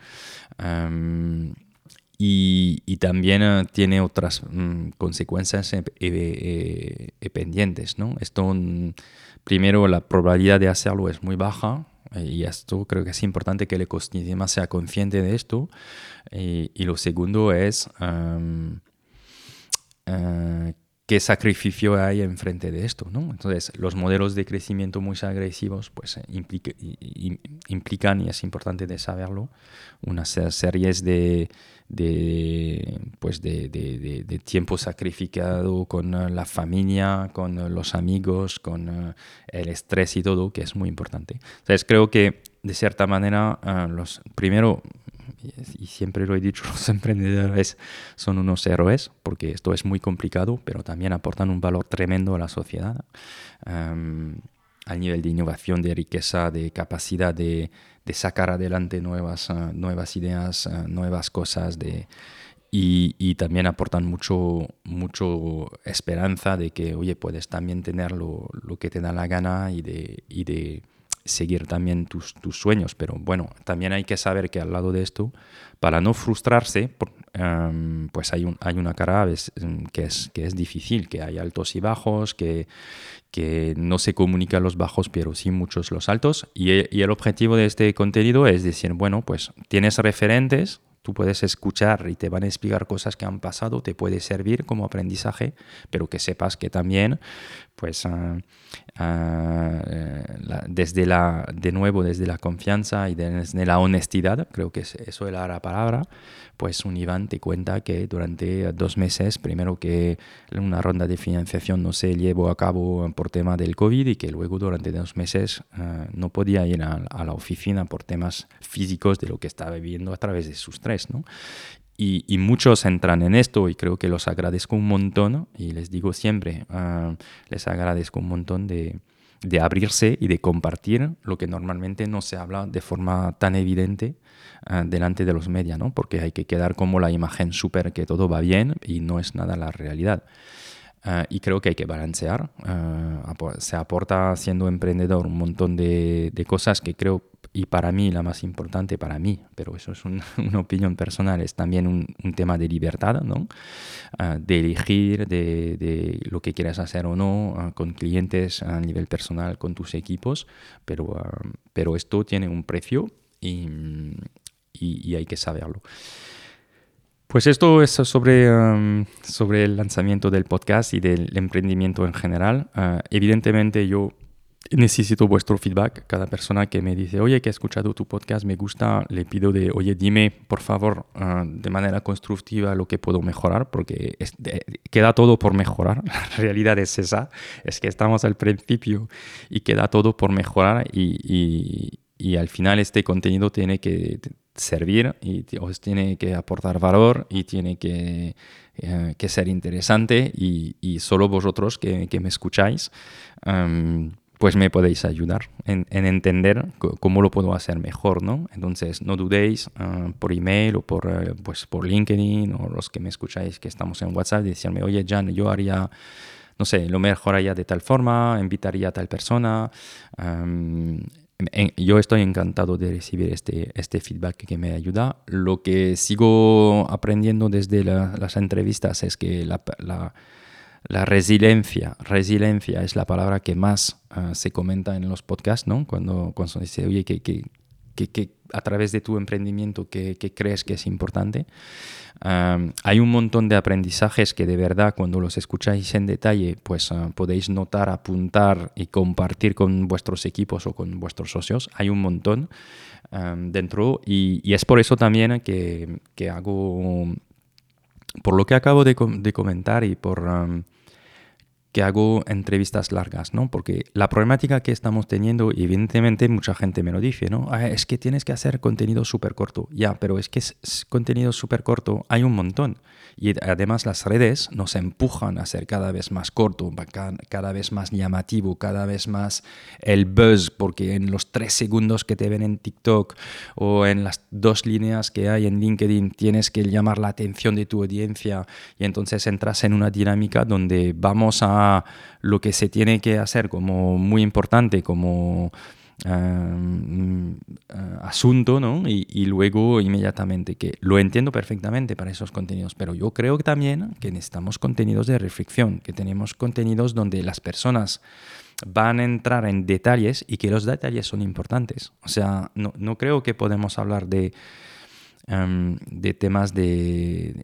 [SPEAKER 1] y, y, también ah, tiene otras mm, consecuencias eh, eh, eh, pendientes. ¿no? Esto, mm, primero, la probabilidad de hacerlo es muy baja, y esto creo que es importante que el ecosistema sea consciente de esto. Y, y lo segundo es eh, qué sacrificio hay enfrente de esto, ¿no? Entonces, los modelos de crecimiento muy agresivos pues, eh, implican, y es importante de saberlo, unas series de, de, pues de, de, de, tiempo sacrificado con eh, la familia, con los amigos, con el estrés y todo, que es muy importante. Entonces, creo que de cierta manera, los, primero, y siempre lo he dicho, los emprendedores son unos héroes, porque esto es muy complicado, pero también aportan un valor tremendo a la sociedad, um, al nivel de innovación, de riqueza, de capacidad de, de sacar adelante nuevas, uh, nuevas ideas, uh, nuevas cosas, de, y, y, también aportan mucho, mucho esperanza de que, oye, puedes también tener lo, lo que te da la gana y de, y de seguir también tus, tus, sueños, pero bueno, también hay que saber que al lado de esto, para no frustrarse, em, pues hay, un, hay una cara em, que es, que es difícil, que hay altos y bajos, que, que no se comunican los bajos, pero sí muchos los altos. Y, y el objetivo de este contenido es decir, bueno, pues tienes referentes, tú puedes escuchar y te van a explicar cosas que han pasado, te puede servir como aprendizaje, pero que sepas que también, pues, ah, ah, desde la, de nuevo, desde la confianza y desde la honestidad, creo que eso era la palabra, pues un Iván te cuenta que durante dos meses, primero que una ronda de financiación no se llevó a cabo por tema del COVID y que luego durante dos meses ah, no podía ir a, a la oficina por temas físicos de lo que estaba viviendo a través de sus tres ¿no? Y, muchos entran en esto y creo que los agradezco un montón y les digo siempre, ah, les agradezco un montón de, de, abrirse y de compartir lo que normalmente no se habla de forma tan evidente ah, delante de los medios, ¿no? porque hay que quedar como la imagen súper que todo va bien y no es nada la realidad. Ah, y creo que hay que balancear. se aporta siendo emprendedor un montón de, de cosas que creo y para mí la más importante para mí, pero eso es una opinión personal, es también un, tema de libertad, ¿no? Ah, de elegir de, de, lo que quieras hacer o no ah, con clientes a nivel personal, con tus equipos, pero, ah, pero esto tiene un precio y, y, hay que saberlo. Pues esto es sobre, sobre el lanzamiento del podcast y del emprendimiento en general. evidentemente yo necesito vuestro feedback. Cada persona que me dice, oye, que he escuchado tu podcast, me gusta, le pido de, oye, dime, por favor, ah, de manera constructiva lo que puedo mejorar, porque queda todo por mejorar. La realidad es esa, es que estamos al principio y queda todo por mejorar y, y, al final este contenido tiene que servir y os tiene que aportar valor y tiene que, eh, que ser interesante y, y, solo vosotros que, que me escucháis pues me podéis ayudar en, entender cómo lo puedo hacer mejor, ¿no? Entonces, no dudéis ah, por email o por, eh, pues, por LinkedIn o los que me escucháis que estamos en WhatsApp, decirme, oye, Jan, yo haría, no sé, lo mejoraría de tal forma, invitaría a tal persona. yo estoy encantado de recibir este, este feedback que me ayuda. Lo que sigo aprendiendo desde las entrevistas es que la la resiliencia, resiliencia es la palabra que más ah, se comenta en los podcasts, ¿no? Cuando, cuando se dice, oye, que, que, que, a través de tu emprendimiento que, crees que es importante. hay un montón de aprendizajes que de verdad cuando los escucháis en detalle, pues ah, podéis notar, apuntar y compartir con vuestros equipos o con vuestros socios. Hay un montón dentro y, es por eso también que, que hago por lo que acabo de, comentar y por que hago entrevistas largas, ¿no? Porque la problemática que estamos teniendo, evidentemente mucha gente me lo dice, ¿no? Ah, es que tienes que hacer contenido súper corto. Ya, pero es que es, contenido súper corto hay un montón. Y además las redes nos empujan a ser cada vez más corto, cada vez más llamativo, cada vez más el buzz, porque en los tres segundos que te ven en TikTok o en las dos líneas que hay en LinkedIn tienes que llamar la atención de tu audiencia y entonces entras en una dinámica donde vamos a lo que se tiene que hacer como muy importante, como eh, asunto, ¿no? Y, luego inmediatamente que lo entiendo perfectamente para esos contenidos, pero yo creo también que necesitamos contenidos de reflexión, que tenemos contenidos donde las personas van a entrar en detalles y que los detalles son importantes. O sea, no, no creo que podemos hablar de Em, de temas de,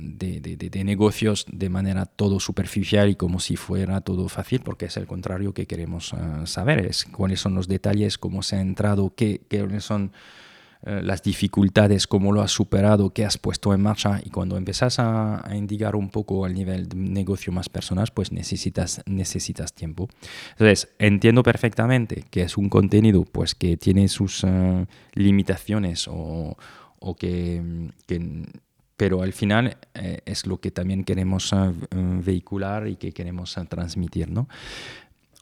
[SPEAKER 1] de, de, negocios de manera todo superficial y como si fuera todo fácil, porque es el contrario que queremos eh, saber, es cuáles son los detalles, cómo se ha entrado, qué, qué son eh, las dificultades, cómo lo has superado, qué has puesto en marcha y cuando empiezas a, a, indicar un poco al nivel de negocio más personal, pues necesitas, necesitas tiempo. Entonces, entiendo perfectamente que es un contenido pues que tiene sus eh, limitaciones o, o que, pero al final eh, es lo que también queremos eh, vehicular y que queremos eh, transmitir, ¿no?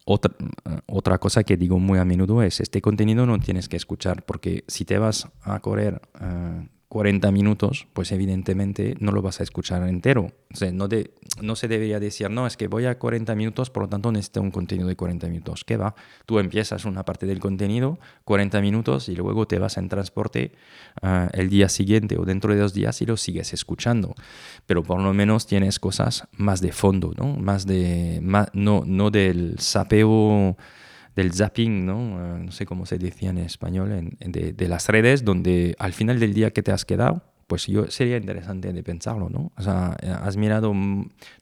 [SPEAKER 1] Otra, otra cosa que digo muy a menudo es, este contenido no tienes que escuchar porque si te vas a correr 40 minutos, pues evidentemente no lo vas a escuchar entero. O sea, no, se debería decir, no, es que voy a 40 minutos, por lo tanto necesito un contenido de 40 minutos. ¿Qué va? Tú empiezas una parte del contenido, 40 minutos, y luego te vas en transporte ah, el día siguiente o dentro de dos días y lo sigues escuchando. Pero por lo menos tienes cosas más de fondo, ¿no? Más de, no, no del sapeo del zapping, ¿no? Eh, no sé cómo se decía en español, de, las redes, donde al final del día que te has quedado, pues yo sería interesante de pensarlo, ¿no? O sea, eh, has mirado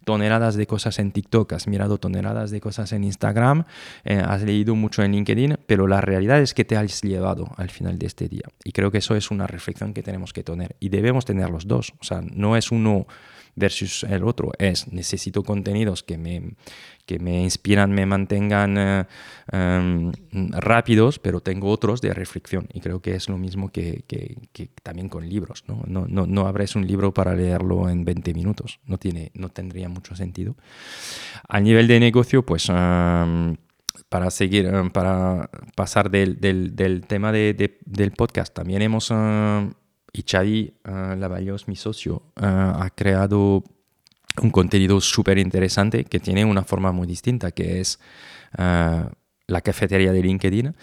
[SPEAKER 1] toneladas de cosas en TikTok, has mirado toneladas de cosas en Instagram, eh, has leído mucho en LinkedIn, pero la realidad es que te has llevado al final de este día. Y creo que eso es una reflexión que tenemos que tener. Y debemos tener los dos. O sea, no es uno versus el otro, es necesito contenidos que me, que me inspiran, me mantengan eh, em, rápidos, pero tengo otros de reflexión. Y creo que es lo mismo que, también con libros. ¿no? No, abres un libro para leerlo en 20 minutos. No, tiene, no tendría mucho sentido. A nivel de negocio, pues... Em, para seguir, em, para pasar del, tema de, del podcast, también hemos, y Xavi uh, mi socio, ha creado un contenido súper interesante que tiene una forma muy distinta, que es eh, la cafetería de LinkedIn.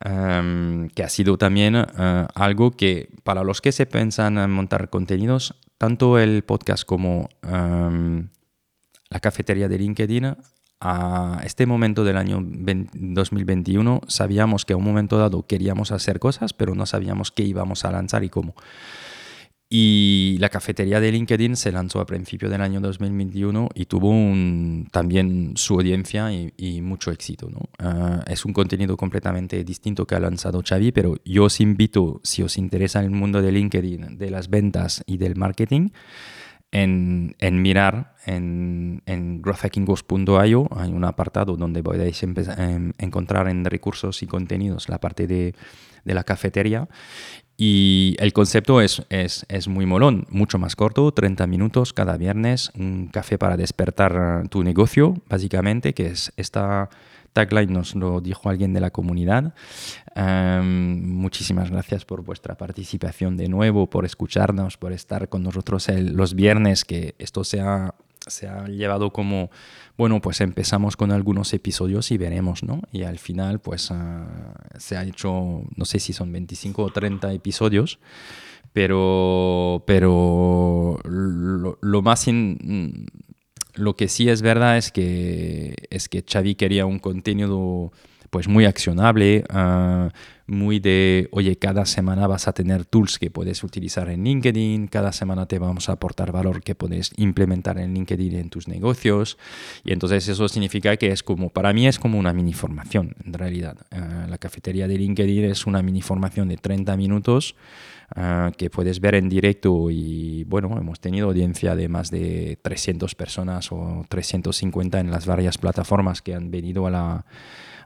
[SPEAKER 1] Em, que ha sido también eh, algo que para los que se piensan en montar contenidos, tanto el podcast como em, la cafetería de LinkedIn, a este momento del año 2021 sabíamos que a un momento dado queríamos hacer cosas, pero no sabíamos qué íbamos a lanzar y cómo. Y la cafetería de LinkedIn se lanzó a principios del año 2021 y tuvo también su audiencia y, mucho éxito. ¿no? Ah, es un contenido completamente distinto que ha lanzado Xavi, pero yo os invito, si os interesa el mundo de LinkedIn, de las ventas y del marketing, en, en mirar en, en growthhackingos.io hay un apartado donde podéis em, encontrar en recursos y contenidos la parte de, de la cafetería y el concepto es, es, es, muy molón, mucho más corto, 30 minutos cada viernes, un café para despertar tu negocio, básicamente, que es esta tagline, nos lo dijo alguien de la comunidad. Em, muchísimas gracias por vuestra participación de nuevo, por escucharnos, por estar con nosotros los viernes, que esto sea se ha llevado como, bueno, pues empezamos con algunos episodios y veremos, ¿no? Y al final, pues ah, se ha hecho, no sé si son 25 o 30 episodios, pero, pero lo, más... lo que sí es verdad es que, es que Xavi quería un contenido pues muy accionable, ah, muy de, oye, cada semana vas a tener tools que puedes utilizar en LinkedIn, cada semana te vamos a aportar valor que puedes implementar en LinkedIn en tus negocios. Y entonces eso significa que es como, para mí es como una mini formación, en realidad. Ah, la cafetería de LinkedIn es una mini formación de 30 minutos. Ah, que puedes ver en directo y bueno, hemos tenido audiencia de más de 300 personas o 350 en las varias plataformas que han venido a la,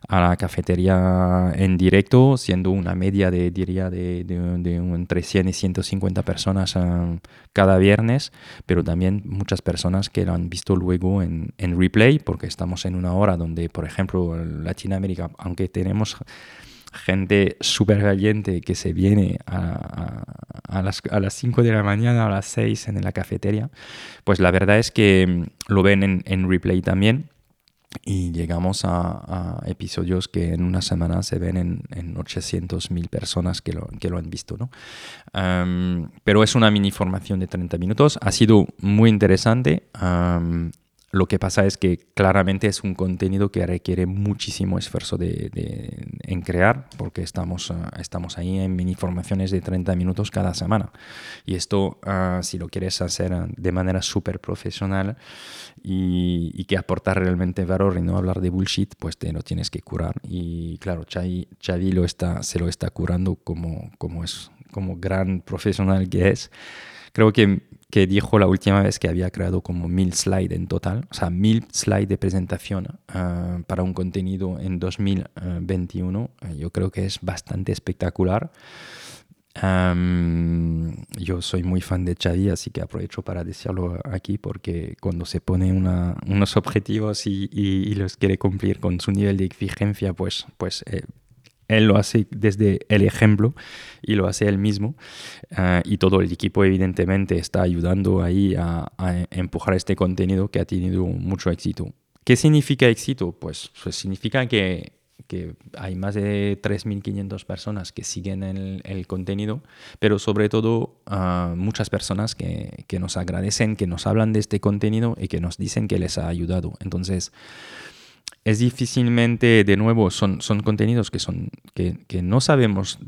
[SPEAKER 1] a la cafetería en directo, siendo una media de, diría, de, de, entre 100 y 150 personas ah, cada viernes, pero también muchas personas que lo han visto luego en, en replay, porque estamos en una hora donde, por ejemplo, en Latinoamérica, aunque tenemos gente súper valiente que se viene a, a, las, a, las, 5 de la mañana, a las 6 en la cafetería, pues la verdad es que lo ven en, en replay también y llegamos a, episodios que en una semana se ven en, en 800.000 personas que lo, que lo, han visto. ¿no? pero es una mini formación de 30 minutos. Ha sido muy interesante. Lo que pasa es que claramente es un contenido que requiere muchísimo esfuerzo de, en crear, porque estamos, ah, estamos ahí en mini formaciones de 30 minutos cada semana. Y esto, ah, si lo quieres hacer ah, de manera súper profesional y, que aportar realmente valor y no hablar de bullshit, pues te lo tienes que curar. Y claro, Xavi, lo está, se lo está curando como, como, es, como gran profesional que es. Creo que que dijo la última vez que había creado como mil slides en total, o sea, mil slides de presentación ah, para un contenido en 2021. Eh, yo creo que es bastante espectacular. yo soy muy fan de Xavi, así que aprovecho para decirlo aquí porque cuando se pone unos objetivos y, los quiere cumplir con su nivel de exigencia, pues, pues eh, él lo hace desde el ejemplo y lo hace él mismo. Ah, y todo el equipo evidentemente está ayudando ahí a, empujar este contenido que ha tenido mucho éxito. ¿Qué significa éxito? Pues, pues significa que, que, hay más de 3.500 personas que siguen el, el, contenido, pero sobre todo uh, muchas personas que, que nos agradecen, que nos hablan de este contenido y que nos dicen que les ha ayudado. Entonces, es difícilmente, de nuevo, son, son contenidos que, son, que, no sabemos,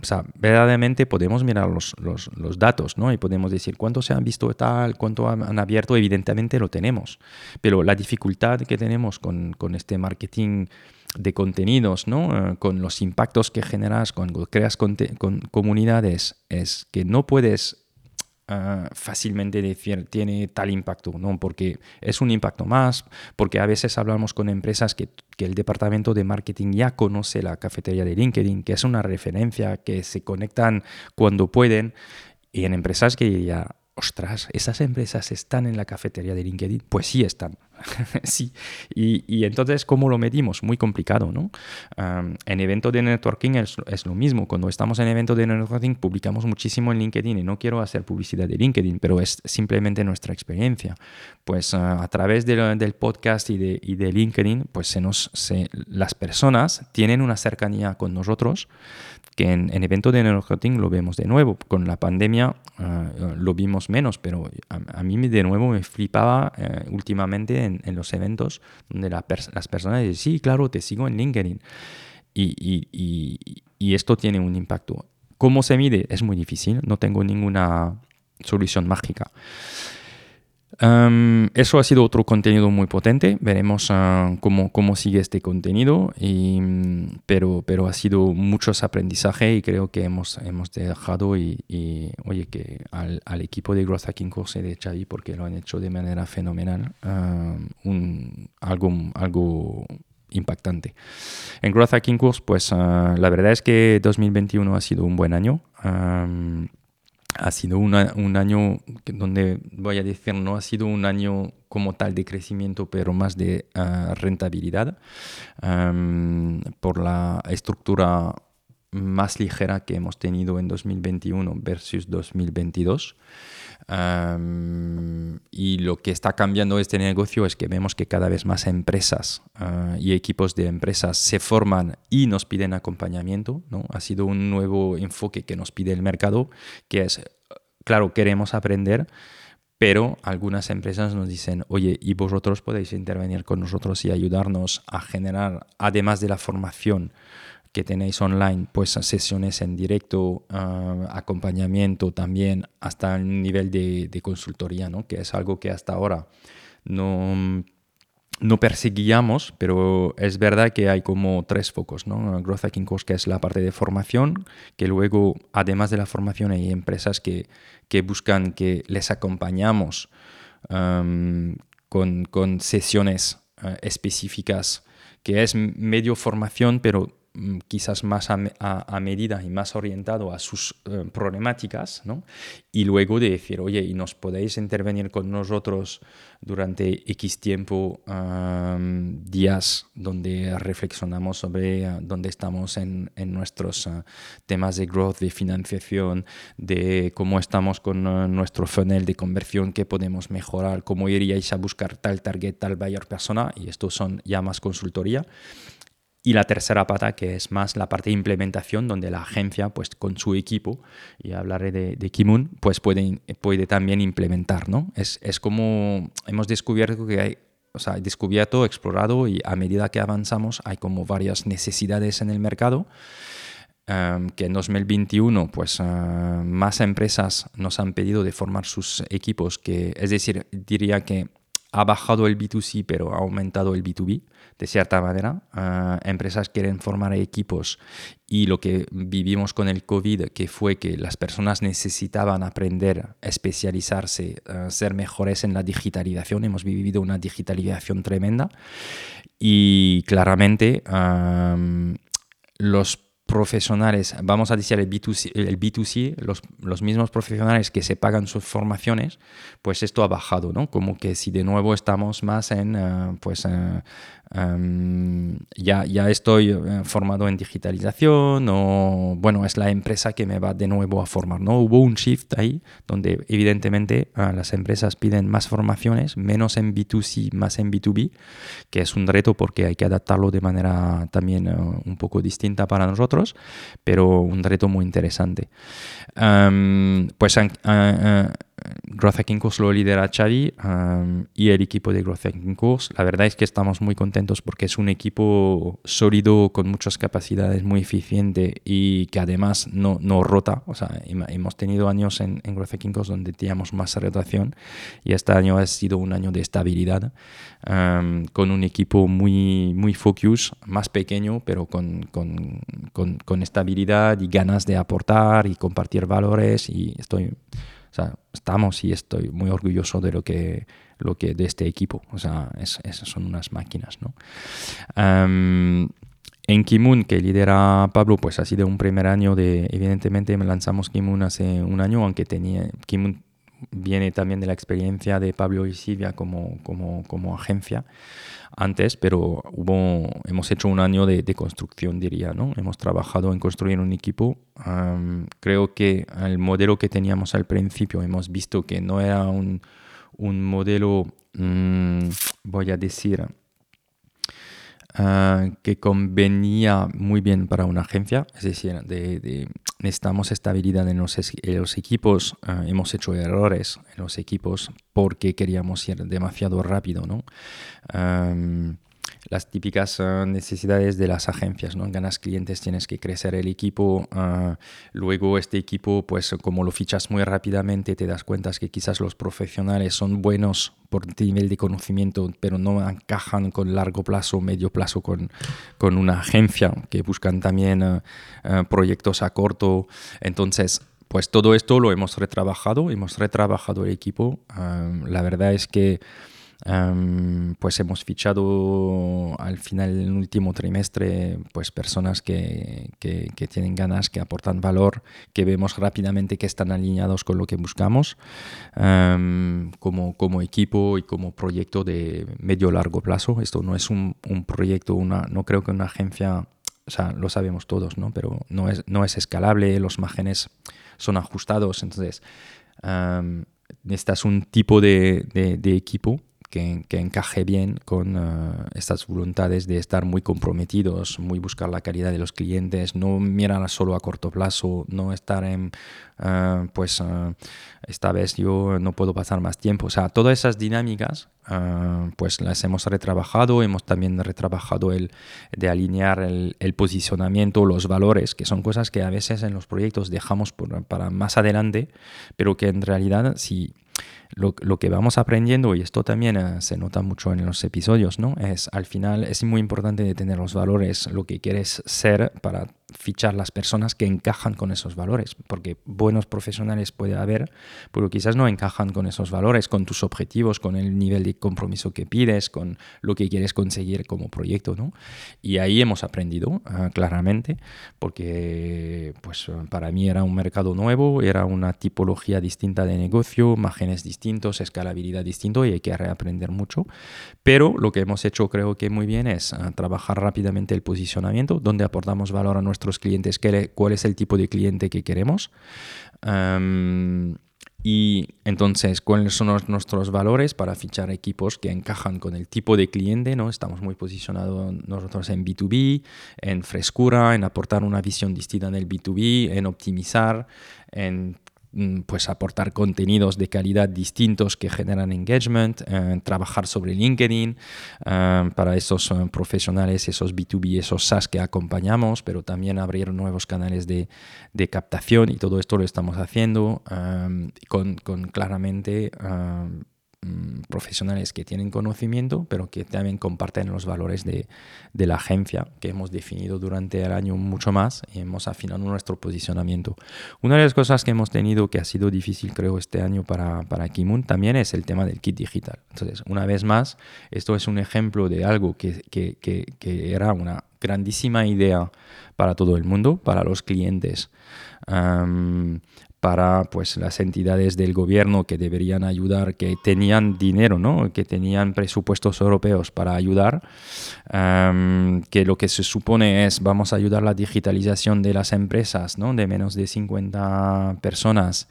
[SPEAKER 1] o sea, verdaderamente podemos mirar los, los, los, datos, ¿no? Y podemos decir cuánto se han visto tal, cuánto han, abierto, evidentemente lo tenemos. Pero la dificultad que tenemos con, con este marketing de contenidos, ¿no? Eh, con los impactos que generas cuando creas con comunidades, es que no puedes Ah, fácilmente decir tiene tal impacto, ¿no? porque es un impacto más, porque a veces hablamos con empresas que, que, el departamento de marketing ya conoce la cafetería de LinkedIn, que es una referencia, que se conectan cuando pueden, y en empresas que ya, ostras, ¿esas empresas están en la cafetería de LinkedIn? Pues sí están. sí. Y, entonces, ¿cómo lo medimos? Muy complicado, ¿no? en evento de networking es, es, lo mismo. Cuando estamos en evento de networking, publicamos muchísimo en LinkedIn y no quiero hacer publicidad de LinkedIn, pero es simplemente nuestra experiencia. Pues a través del podcast y de, y de, LinkedIn, pues se nos, las personas tienen una cercanía con nosotros que en, en evento de networking lo vemos de nuevo. Con la pandemia uh, lo vimos menos, pero a, mí de nuevo me flipaba uh, últimamente en, en, los eventos donde la pers las personas dicen, sí, claro, te sigo en LinkedIn. Y, y, y, y, esto tiene un impacto. ¿Cómo se mide? Es muy difícil, no tengo ninguna solución mágica eso ha sido otro contenido muy potente. Veremos ah, cómo, cómo, sigue este contenido. Y, pero, pero ha sido muchos aprendizaje y creo que hemos, hemos dejado y, oye, que al, al, equipo de Growth Hacking Course y de Xavi, porque lo han hecho de manera fenomenal, un, algo, algo impactante. En Growth Hacking Course, pues ah, la verdad es que 2021 ha sido un buen año ha sido un año donde, voy a decir, no ha sido un año como tal de crecimiento, pero más de ah, rentabilidad, por la estructura más ligera que hemos tenido en 2021 versus 2022 y lo que está cambiando este negocio es que vemos que cada vez más empresas ah, y equipos de empresas se forman y nos piden acompañamiento. ¿no? Ha sido un nuevo enfoque que nos pide el mercado, que es, claro, queremos aprender, pero algunas empresas nos dicen, oye, y vosotros podéis intervenir con nosotros y ayudarnos a generar, además de la formación, que tenéis online, pues sesiones en directo, acompañamiento también hasta el nivel de, consultoría, ¿no? que es algo que hasta ahora no, no perseguíamos, pero es verdad que hay como tres focos, ¿no? Growth Hacking Course, que es la parte de formación, que luego, además de la formación, hay empresas que, que buscan que les acompañamos con, con, sesiones ah, específicas, que es medio formación, pero quizás más a, medida y más orientado a sus eh, problemáticas, ¿no? y luego de decir, oye, y nos podéis intervenir con nosotros durante X tiempo, días, donde reflexionamos sobre uh, dónde estamos en, en nuestros ah, temas de growth, de financiación, de cómo estamos con nuestro funnel de conversión, qué podemos mejorar, cómo iríais a buscar tal target, tal buyer persona, y estos son ya más consultoría. Y la tercera pata, que es más la parte de implementación, donde la agencia, pues con su equipo, y hablaré de, de Kimun, pues puede, puede también implementar, ¿no? Es, es como hemos descubierto que hay, o sea, descubierto, explorado y a medida que avanzamos hay como varias necesidades en el mercado. Em, que en 2021 pues em, más empresas nos han pedido de formar sus equipos que es decir diría que ha bajado el B2C pero ha aumentado el B2B de cierta manera. Ah, empresas quieren formar equipos y lo que vivimos con el COVID, que fue que las personas necesitaban aprender, especializarse, uh, ser mejores en la digitalización. Hemos vivido una digitalización tremenda y claramente los profesionales, vamos a decir el B2C, el B2C los, mismos profesionales que se pagan sus formaciones, pues esto ha bajado, ¿no? Como que si de nuevo estamos más en, uh, pues, ya, ya estoy eh, formado en digitalización o, bueno, es la empresa que me va de nuevo a formar, ¿no? Hubo un shift ahí donde evidentemente uh, las empresas piden más formaciones, menos en B2C, más en B2B, que es un reto porque hay que adaptarlo de manera también uh, un poco distinta para nosotros, pero un reto muy interesante. Um, pues uh, Growth Hacking lo lidera Xavi y el equipo de Growth Hacking. La verdad es que estamos muy contentos porque es un equipo sólido, con muchas capacidades, muy eficiente y que además no, no rota. O sea, hemos tenido años en, en Growth Hacking donde teníamos más rotación y este año ha sido un año de estabilidad con un equipo muy, muy focus, más pequeño, pero con, con, con, con estabilidad y ganas de aportar y compartir valores y estoy o sea, estamos y estoy muy orgulloso de lo que, lo que de este equipo. O sea, esas son unas máquinas, ¿no? en Kimun, que lidera Pablo, pues ha sido un primer año de, evidentemente lanzamos Kimun hace un año, aunque tenía, Kimun viene también de la experiencia de Pablo y Silvia como, como, como agencia antes, pero hubo, hemos hecho un año de, de, construcción, diría, ¿no? Hemos trabajado en construir un equipo. creo que el modelo que teníamos al principio hemos visto que no era un, un modelo, mm, voy a decir, Ah, que convenía muy bien para una agencia, es decir, de, necesitamos estabilidad en los, los equipos, ah, hemos hecho errores en los equipos porque queríamos ir demasiado rápido, ¿no? Las típicas eh, necesidades de las agencias, ¿no? Ganas clientes, tienes que crecer el equipo, eh, luego este equipo, pues como lo fichas muy rápidamente, te das cuenta que quizás los profesionales son buenos por nivel de conocimiento, pero no encajan con largo plazo, medio plazo con, con una agencia que buscan también eh, proyectos a corto. Entonces, pues todo esto lo hemos retrabajado, hemos retrabajado el equipo. la verdad es que pues hemos fichado al final del último trimestre pues personas que, que, tienen ganas, que aportan valor, que vemos rápidamente que están alineados con lo que buscamos como, como equipo y como proyecto de medio largo plazo. Esto no es un, un proyecto, una, no creo que una agencia, o sea, lo sabemos todos, ¿no? pero no es, no es escalable, los márgenes son ajustados, entonces necesitas un tipo de, de, de equipo que, encaje bien con eh, estas voluntades de estar muy comprometidos, muy buscar la calidad de los clientes, no mirar solo a corto plazo, no estar en, eh, pues, eh, esta vez yo no puedo pasar más tiempo. O sea, todas esas dinámicas, pues las hemos retrabajado, hemos también retrabajado el de alinear el, el, posicionamiento, los valores, que son cosas que a veces en los proyectos dejamos para más adelante, pero que en realidad si lo, lo, que vamos aprendiendo, y esto también eh, se nota mucho en los episodios, ¿no? Es al final es muy importante de tener los valores, lo que quieres ser para fichar las personas que encajan con esos valores, porque buenos profesionales puede haber, pero quizás no encajan con esos valores, con tus objetivos, con el nivel de compromiso que pides, con lo que quieres conseguir como proyecto, ¿no? Y ahí hemos aprendido ah, claramente, porque pues para mí era un mercado nuevo, era una tipología distinta de negocio, márgenes distintos, escalabilidad distinto y hay que reaprender mucho, pero lo que hemos hecho creo que muy bien es ah, trabajar rápidamente el posicionamiento, donde aportamos valor a nuestro nuestros clientes, cuál es el tipo de cliente que queremos. y entonces, ¿cuáles son nuestros valores para fichar equipos que encajan con el tipo de cliente? ¿no? Estamos muy posicionados nosotros en B2B, en frescura, en aportar una visión distinta en el B2B, en optimizar, en pues aportar contenidos de calidad distintos que generan engagement, eh, trabajar sobre LinkedIn eh, para esos eh, profesionales, esos B2B, esos SaaS que acompañamos, pero también abrir nuevos canales de, de captación y todo esto lo estamos haciendo con, con, claramente Mm, profesionales que tienen conocimiento, pero que también comparten los valores de, de, la agencia que hemos definido durante el año mucho más y hemos afinado nuestro posicionamiento. Una de las cosas que hemos tenido que ha sido difícil, creo, este año para, para Kimun también es el tema del kit digital. Entonces, una vez más, esto es un ejemplo de algo que, que, que, que era una grandísima idea para todo el mundo, para los clientes para pues, las entidades del gobierno que deberían ayudar, que tenían dinero, ¿no? que tenían presupuestos europeos para ayudar, que lo que se supone es vamos a ayudar la digitalización de las empresas ¿no? de menos de 50 personas,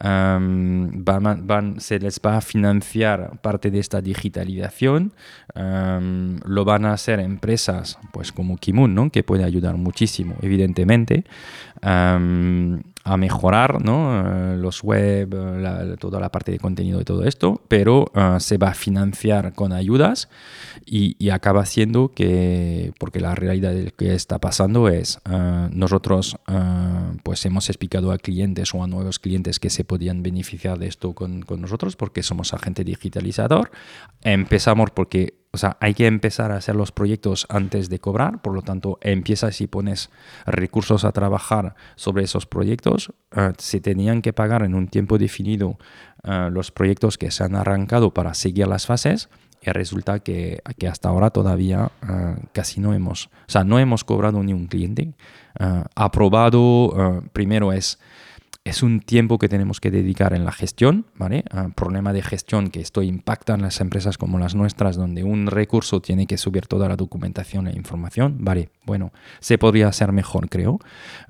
[SPEAKER 1] van, se les va a financiar parte de esta digitalización, lo van a hacer empresas pues, como Kimun, ¿no? que puede ayudar muchísimo, evidentemente a mejorar ¿no? Eh, los web, eh, toda la parte de contenido y todo esto, pero eh, se va a financiar con ayudas y, acaba siendo que, porque la realidad de lo que está pasando es, nosotros pues hemos explicado a clientes o a nuevos clientes que se podían beneficiar de esto con nosotros porque somos agente digitalizador. Empezamos porque o sea, hay que empezar a hacer los proyectos antes de cobrar, por lo tanto, empiezas y pones recursos a trabajar sobre esos proyectos. Eh, se tenían que pagar en un tiempo definido eh, los proyectos que se han arrancado para seguir las fases y resulta que, que hasta ahora todavía eh, casi no hemos, o sea, no hemos cobrado ni un cliente. aprobado, primero es es un tiempo que tenemos que dedicar en la gestión, ¿vale? problema de gestión que esto impacta en las empresas como las nuestras, donde un recurso tiene que subir toda la documentación e información, vale, bueno, se podría hacer mejor, creo,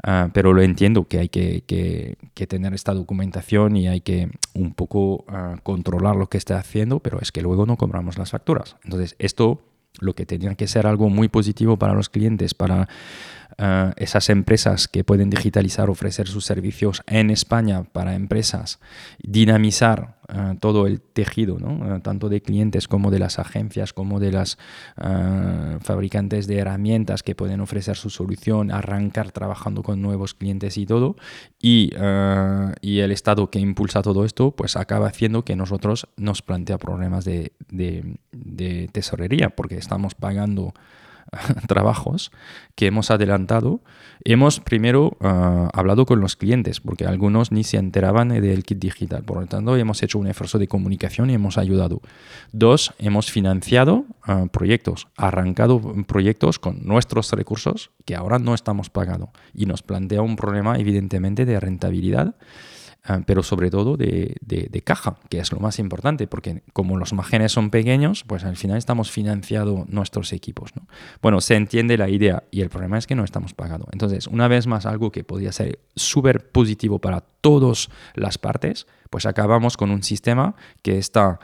[SPEAKER 1] ah, pero lo entiendo que hay que, que, tener esta documentación y hay que un poco ah, controlar lo que está haciendo, pero es que luego no cobramos las facturas. Entonces, esto lo que tenía que ser algo muy positivo para los clientes, para eh, esas empresas que pueden digitalizar, ofrecer sus servicios en España para empresas, dinamizar eh, todo el tejido. Eh, tanto de clientes como de las agencias, como de las fabricantes de herramientas que pueden ofrecer su solución, arrancar trabajando con nuevos clientes y todo. Y, y, el Estado que impulsa todo esto, pues acaba haciendo que nosotros nos plantea problemas de, de tesorería, porque estamos pagando trabajos que hemos adelantado, hemos primero ah, hablado con los clientes, porque algunos ni se enteraban del kit digital. Por lo tanto, hemos hecho un esfuerzo de comunicación y hemos ayudado. Dos, hemos financiado ah, proyectos, arrancado proyectos con nuestros recursos que ahora no estamos pagando. Y nos plantea un problema, evidentemente, de rentabilidad Ah, pero sobre todo de, caja, que es lo más importante, porque como los márgenes son pequeños, pues al final estamos financiando nuestros equipos. ¿no? Bueno, se entiende la idea y el problema es que no estamos pagando. Entonces, una vez más, algo que podría ser súper positivo para todas las partes, pues acabamos con un sistema que está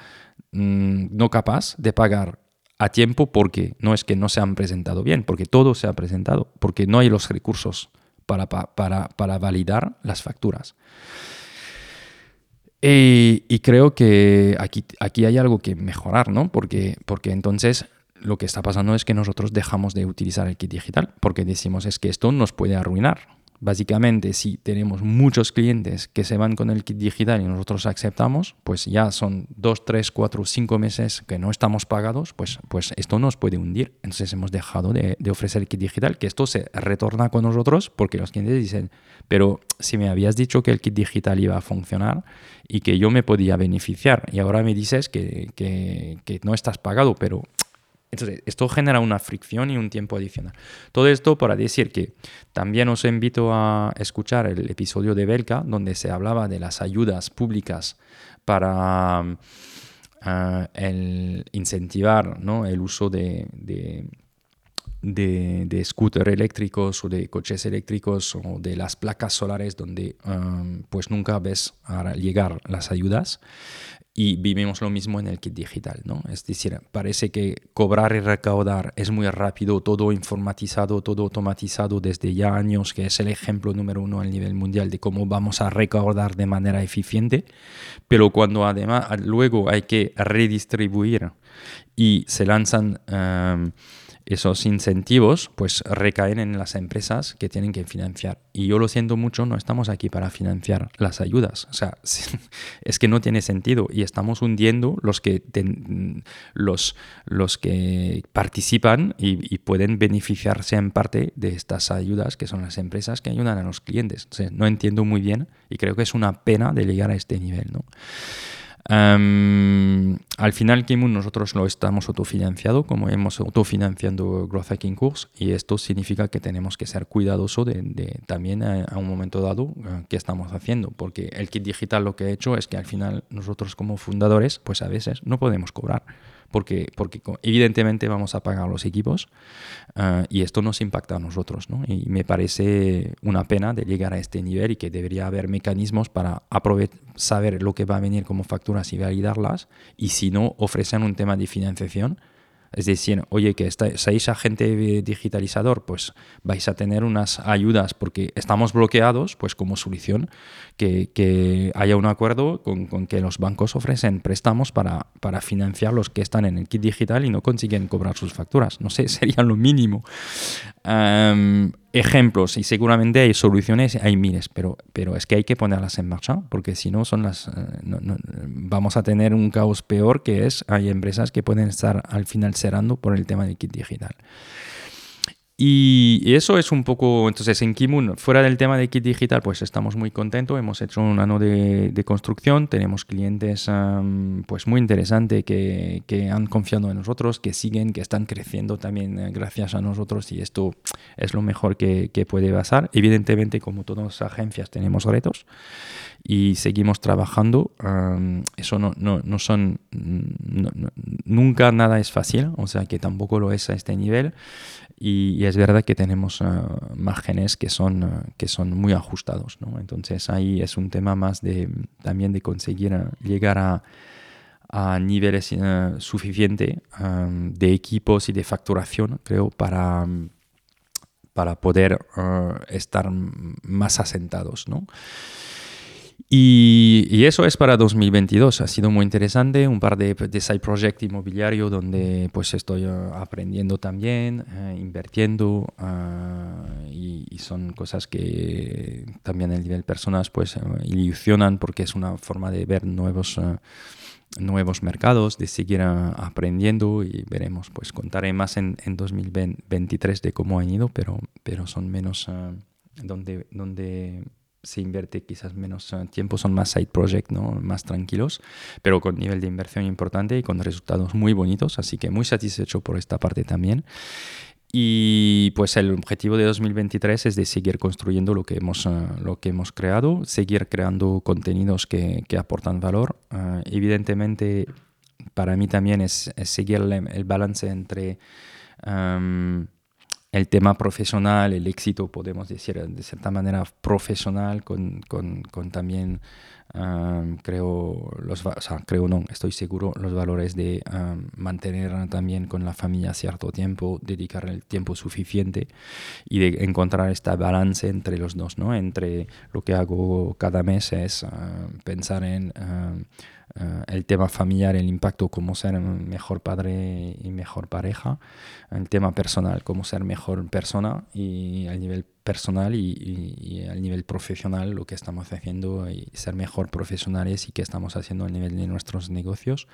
[SPEAKER 1] mm, no capaz de pagar a tiempo porque no es que no se han presentado bien, porque todo se ha presentado, porque no hay los recursos para, para, para validar las facturas. Y, creo que aquí, aquí hay algo que mejorar, ¿no? Porque, porque entonces lo que está pasando es que nosotros dejamos de utilizar el kit digital porque decimos es que esto nos puede arruinar. Básicamente, si tenemos muchos clientes que se van con el kit digital y nosotros aceptamos, pues ya son dos, tres, cuatro, cinco meses que no estamos pagados, pues, pues esto nos puede hundir. Entonces hemos dejado de, ofrecer el kit digital, que esto se retorna con nosotros porque los clientes dicen, pero si me habías dicho que el kit digital iba a funcionar y que yo me podía beneficiar y ahora me dices que no estás pagado, pero entonces, esto genera una fricción y un tiempo adicional. Todo esto para decir que también os invito a escuchar el episodio de Belka, donde se hablaba de las ayudas públicas para ah, el incentivar ¿no? el uso de de, scooters eléctricos o de coches eléctricos o de las placas solares donde pues nunca ves llegar las ayudas y vivimos lo mismo en el kit digital, ¿no? Es decir, parece que cobrar y recaudar es muy rápido, todo informatizado, todo automatizado desde ya años, que es el ejemplo número uno a nivel mundial de cómo vamos a recaudar de manera eficiente, pero cuando además luego hay que redistribuir y se lanzan... esos incentivos pues recaen en las empresas que tienen que financiar. Y yo lo siento mucho, no estamos aquí para financiar las ayudas. O sea, es que no tiene sentido y estamos hundiendo los que, los, los que participan y, pueden beneficiarse en parte de estas ayudas, que son las empresas que ayudan a los clientes. no entiendo muy bien y creo que es una pena de llegar a este nivel. ¿no? Al final, Kimun, nosotros lo estamos autofinanciado, como hemos autofinanciando Growth Hacking Course, y esto significa que tenemos que ser cuidadosos de, también a, a, un momento dado eh, qué estamos haciendo, porque el kit digital lo que ha hecho es que al final nosotros como fundadores, pues a veces no podemos cobrar porque, porque evidentemente vamos a pagar los equipos ah, y esto nos impacta a nosotros. ¿no? Y me parece una pena de llegar a este nivel y que debería haber mecanismos para saber lo que va a venir como facturas y validarlas y si no, ofrecen un tema de financiación es decir, oye, que seáis agente digitalizador, pues vais a tener unas ayudas porque estamos bloqueados, pues como solución, que, haya un acuerdo con, que los bancos ofrecen préstamos para, para, financiar los que están en el kit digital y no consiguen cobrar sus facturas. No sé, sería lo mínimo ejemplos y seguramente hay soluciones, hay miles, pero, pero es que hay que ponerlas en marcha porque si no son las, eh, vamos a tener un caos peor que es hay empresas que pueden estar al final cerrando por el tema del kit digital. Y eso es un poco, entonces en Kimun, fuera del tema de kit digital, pues estamos muy contentos, hemos hecho un año de, de construcción, tenemos clientes pues muy interesantes que, que, han confiado en nosotros, que siguen, que están creciendo también eh, gracias a nosotros. Y esto es lo mejor que, que puede pasar. Evidentemente, como todas las agencias, tenemos retos y seguimos trabajando. eso no, no, no son, nunca nada es fácil, o sea que tampoco lo es a este nivel. Y, es verdad que tenemos uh, márgenes que son, uh, que son muy ajustados. ¿no? Entonces ahí es un tema más de, también de conseguir uh, llegar a, a niveles suficientes um, de equipos y de facturación, creo, para, para poder estar más asentados. ¿no? Y, eso es para 2022. Ha sido muy interesante, un par de, de side project inmobiliario donde pues estoy eh, aprendiendo también, eh, invirtiendo eh, y, son cosas que también a nivel personas pues ilusionan porque es una forma de ver nuevos nuevos mercados, de seguir aprendiendo y veremos, pues contaré más en, en 2023 de cómo han ido, pero, pero son menos donde, donde se invierte quizás menos tiempo, son más side project, ¿no? más tranquilos, pero con nivel de inversión importante y con resultados muy bonitos, así que muy satisfecho por esta parte también. Y pues el objetivo de 2023 es de seguir construyendo lo que hemos, eh, lo que hemos creado, seguir creando contenidos que, que aportan valor. Eh, evidentemente, para mí también es, seguir el, balance entre... Em, el tema profesional, el éxito, podemos decir de cierta manera profesional, con, con, también, creo, los, creo no, estoy seguro, los valores de mantener también con la familia cierto tiempo, dedicar el tiempo suficiente y de encontrar esta balance entre los dos, ¿no? Entre lo que hago cada mes es pensar en eh, el tema familiar, el impacto, cómo ser mejor padre y mejor pareja, el tema personal, cómo ser mejor persona y a nivel personal y, y, al nivel profesional lo que estamos haciendo y ser mejor profesionales y qué estamos haciendo a nivel de nuestros negocios.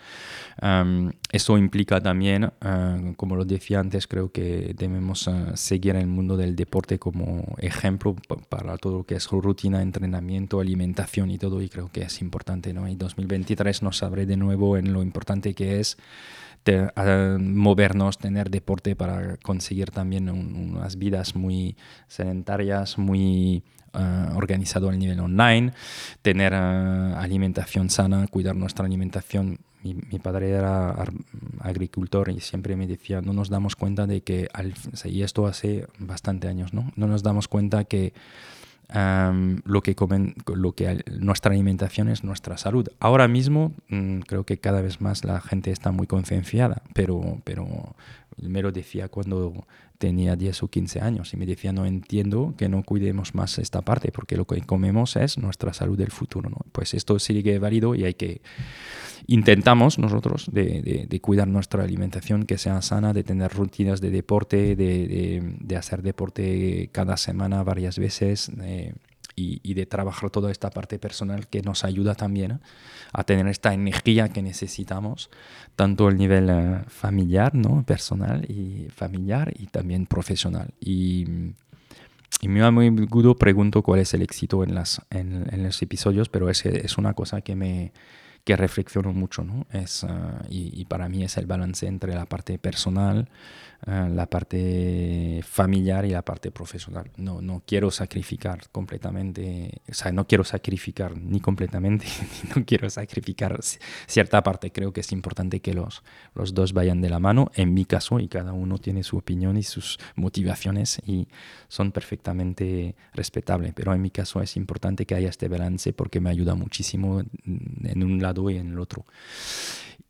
[SPEAKER 1] eso implica también, eh, como lo decía antes, creo que debemos uh, seguir el mundo del deporte como ejemplo para todo lo que es rutina, entrenamiento, alimentación y todo y creo que es importante. ¿no? Y 2023 nos abre de nuevo en lo importante que es movernos, tener deporte para conseguir también unas vidas muy sedentarias, muy uh, organizado al nivel online, tener ah, alimentación sana, cuidar nuestra alimentación. Mi, padre era agricultor y siempre me decía, no nos damos cuenta de que, al, y esto hace bastante años, ¿no? No nos damos cuenta que lo, que comen, lo que nuestra alimentación es nuestra salud. Ahora mismo mm, creo que cada vez más la gente está muy concienciada, pero, pero me lo decía cuando tenía 10 o 15 años y me decía no entiendo que no cuidemos más esta parte porque lo que comemos es nuestra salud del futuro. ¿no? Pues esto sigue válido y hay que intentamos nosotros de, cuidar nuestra alimentación que sea sana, de tener rutinas de deporte, de, hacer deporte cada semana varias veces. Y, y, de trabajar toda esta parte personal que nos ayuda también a tener esta energía que necesitamos, tanto el nivel eh, familiar, ¿no? personal y familiar y también profesional. Y, y me muy gusto pregunto cuál es el éxito en, las, en, en los episodios, pero es, es una cosa que me, que reflexiono mucho, ¿no? Es, ah, y, para mí es el balance entre la parte personal, ah, la parte familiar y la parte profesional. No, no quiero sacrificar completamente, o sea, no quiero sacrificar ni completamente, no quiero sacrificar cierta parte. Creo que es importante que los, los dos vayan de la mano, en mi caso, y cada uno tiene su opinión y sus motivaciones y son perfectamente respetables. Pero en mi caso es importante que haya este balance porque me ayuda muchísimo en un lado y en el otro.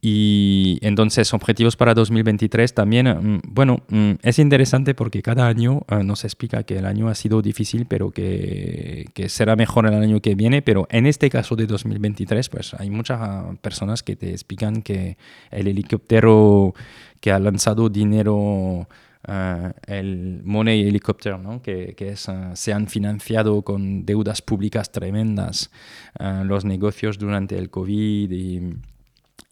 [SPEAKER 1] Y entonces, objetivos para 2023 también, mm, bueno, mm, es interesante porque cada año eh, nos explica que el año ha sido difícil, pero que, será mejor el año que viene. Pero en este caso de 2023, pues hay muchas personas que te explican que el helicóptero que ha lanzado dinero Uh, el Money Helicopter, ¿no? que, que uh, se han financiado con deudas públicas tremendas uh, los negocios durante el COVID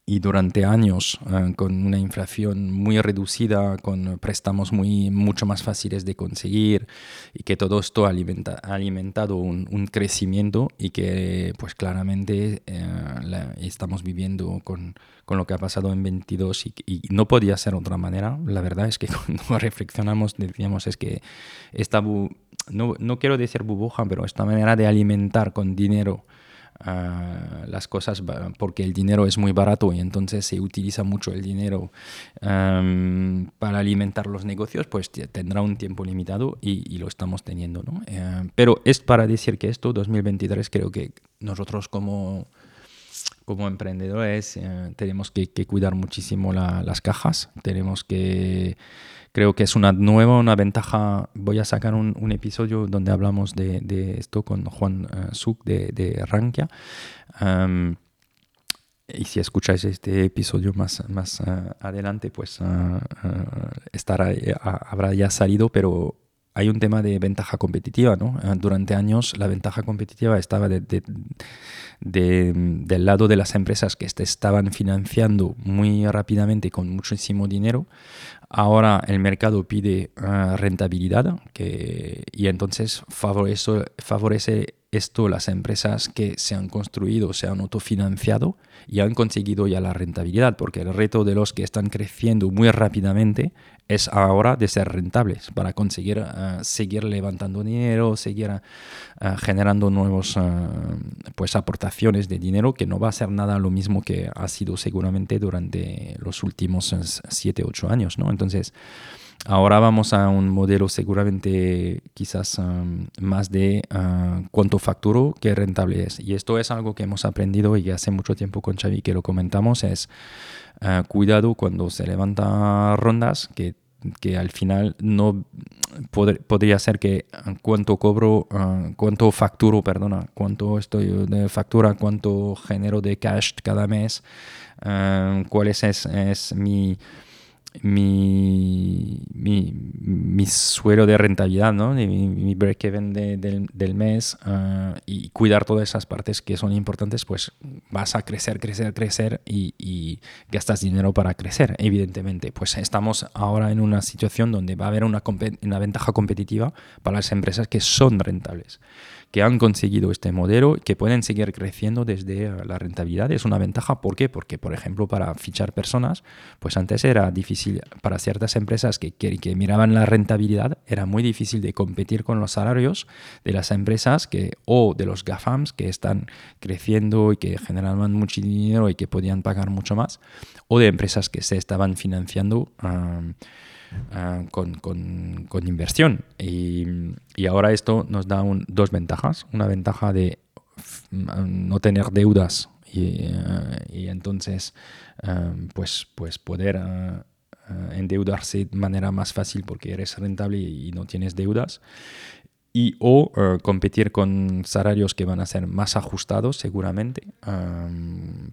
[SPEAKER 1] y durante años eh, con una inflación muy reducida, con préstamos muy, mucho más fáciles de conseguir y que todo esto alimenta, ha alimentado un, un, crecimiento y que pues claramente eh, estamos viviendo con, con, lo que ha pasado en 22 y, y, no podía ser otra manera. La verdad es que cuando reflexionamos decíamos es que esta, no, no quiero decir burbuja, pero esta manera de alimentar con dinero las cosas porque el dinero es muy barato y entonces se utiliza mucho el dinero para alimentar los negocios, pues tendrá un tiempo limitado y, lo estamos teniendo. ¿no? Eh, pero es para decir que esto, 2023, creo que nosotros como como emprendedores eh, tenemos que, cuidar muchísimo las cajas, tenemos que creo que es una nueva, una ventaja. Voy a sacar un, episodio donde hablamos de, esto con Juan uh, Suk de, de Rankia. y si escucháis este episodio más, más eh, adelante, pues eh, estará, habrá ya salido, pero hay un tema de ventaja competitiva, ¿no? Durante años la ventaja competitiva estaba de, del lado de las empresas que estaban financiando muy rápidamente con muchísimo dinero Ahora el mercado pide uh, rentabilidad que, y entonces favorece, favorece esto las empresas que se han construido, se han autofinanciado y han conseguido ya la rentabilidad, porque el reto de los que están creciendo muy rápidamente es ahora de ser rentables para conseguir uh, seguir levantando dinero, seguir uh, generando nuevos pues aportaciones de dinero, que no va a ser nada lo mismo que ha sido seguramente durante los últimos 7, 8 años. ¿no? Entonces, ahora vamos a un modelo seguramente quizás más de cuánto facturo que rentable es. Y esto es algo que hemos aprendido y hace mucho tiempo con Xavi que lo comentamos, es cuidado cuando se levanta rondas, que que al final no podría ser que uh, cuánto cobro, cuánto facturo, perdona, cuánto estoy de factura, cuánto genero de cash cada mes, cuál es, es mi mi, mi, suelo de rentabilidad, ¿no? mi, mi break-even de, del, mes uh, y cuidar todas esas partes que son importantes, pues vas a crecer, crecer, crecer y, y, gastas dinero para crecer, evidentemente. Pues estamos ahora en una situación donde va a haber una, una ventaja competitiva para las empresas que son rentables que han conseguido este modelo, que pueden seguir creciendo desde eh, la rentabilidad. Es una ventaja. ¿Por qué? Porque, por ejemplo, para fichar personas, pues antes era difícil para ciertas empresas que, que, miraban la rentabilidad, era muy difícil de competir con los salarios de las empresas que, o de los GAFAMs que están creciendo y que generaban mucho dinero y que podían pagar mucho más, o de empresas que se estaban financiando. Ah, con, con, con, inversión. Y, y, ahora esto nos da dos ventajas. Una ventaja de no tener deudas y, eh, y entonces ah, pues, pues poder ah, endeudarse de manera más fácil porque eres rentable y no tienes deudas y o eh, competir con salarios que van a ser más ajustados seguramente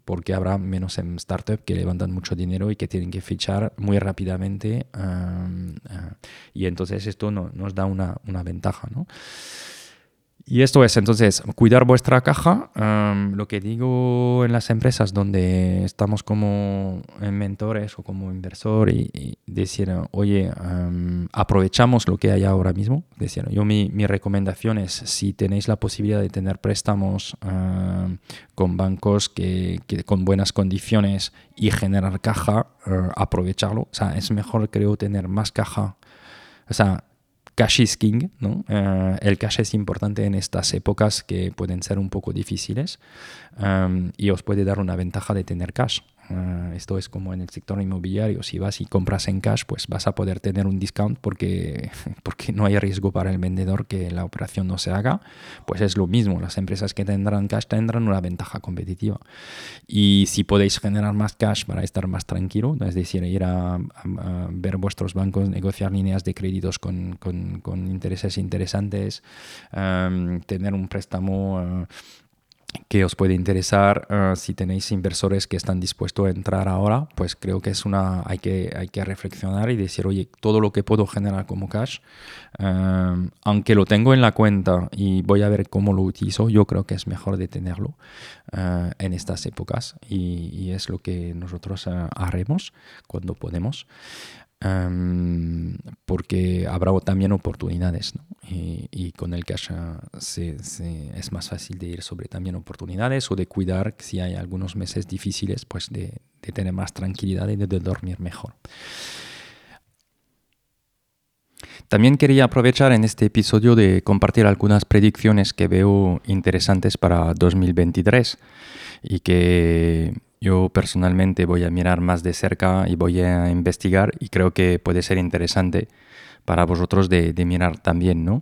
[SPEAKER 1] porque habrá menos en startup que levantan mucho dinero y que tienen que fichar muy rápidamente eh, y entonces esto no, nos da una, una ventaja ¿no? Y esto es entonces cuidar vuestra caja. lo que digo en las empresas donde estamos como mentores o como inversor y, decir, oye, aprovechamos lo que hay ahora mismo. Decir, yo mi, recomendación es si tenéis la posibilidad de tener préstamos con bancos que, con buenas condiciones y generar caja, uh, aprovecharlo. O sea, es mejor creo tener más caja. O sea, cash is king, ¿no? Eh, el cash es importante en estas épocas que pueden ser un poco difíciles um, y os puede dar una ventaja de tener cash. Ah, esto es como en el sector inmobiliario, si vas y compras en cash, pues vas a poder tener un discount porque, porque no hay riesgo para el vendedor que la operación no se haga. Pues es lo mismo, las empresas que tendrán cash tendrán una ventaja competitiva. Y si podéis generar más cash para estar más tranquilo, es decir, ir a, ver vuestros bancos, negociar líneas de créditos con, con, con intereses interesantes, tener un préstamo... que os puede interesar eh, si tenéis inversores que están dispuestos a entrar ahora, pues creo que es una hay que hay que reflexionar y decir, oye, todo lo que puedo generar como cash, eh, aunque lo tengo en la cuenta y voy a ver cómo lo utilizo, yo creo que es mejor de tenerlo eh, en estas épocas y, y, es lo que nosotros haremos cuando podemos. Em, porque habrá también oportunidades y, con el cash se, es más fácil de ir sobre también oportunidades o de cuidar si hay algunos meses difíciles pues de, tener más tranquilidad y de, dormir mejor. También quería aprovechar en este episodio de compartir algunas predicciones que veo interesantes para 2023 y que yo personalmente voy a mirar más de cerca y voy a investigar y creo que puede ser interesante para vosotros de, mirar también. ¿no?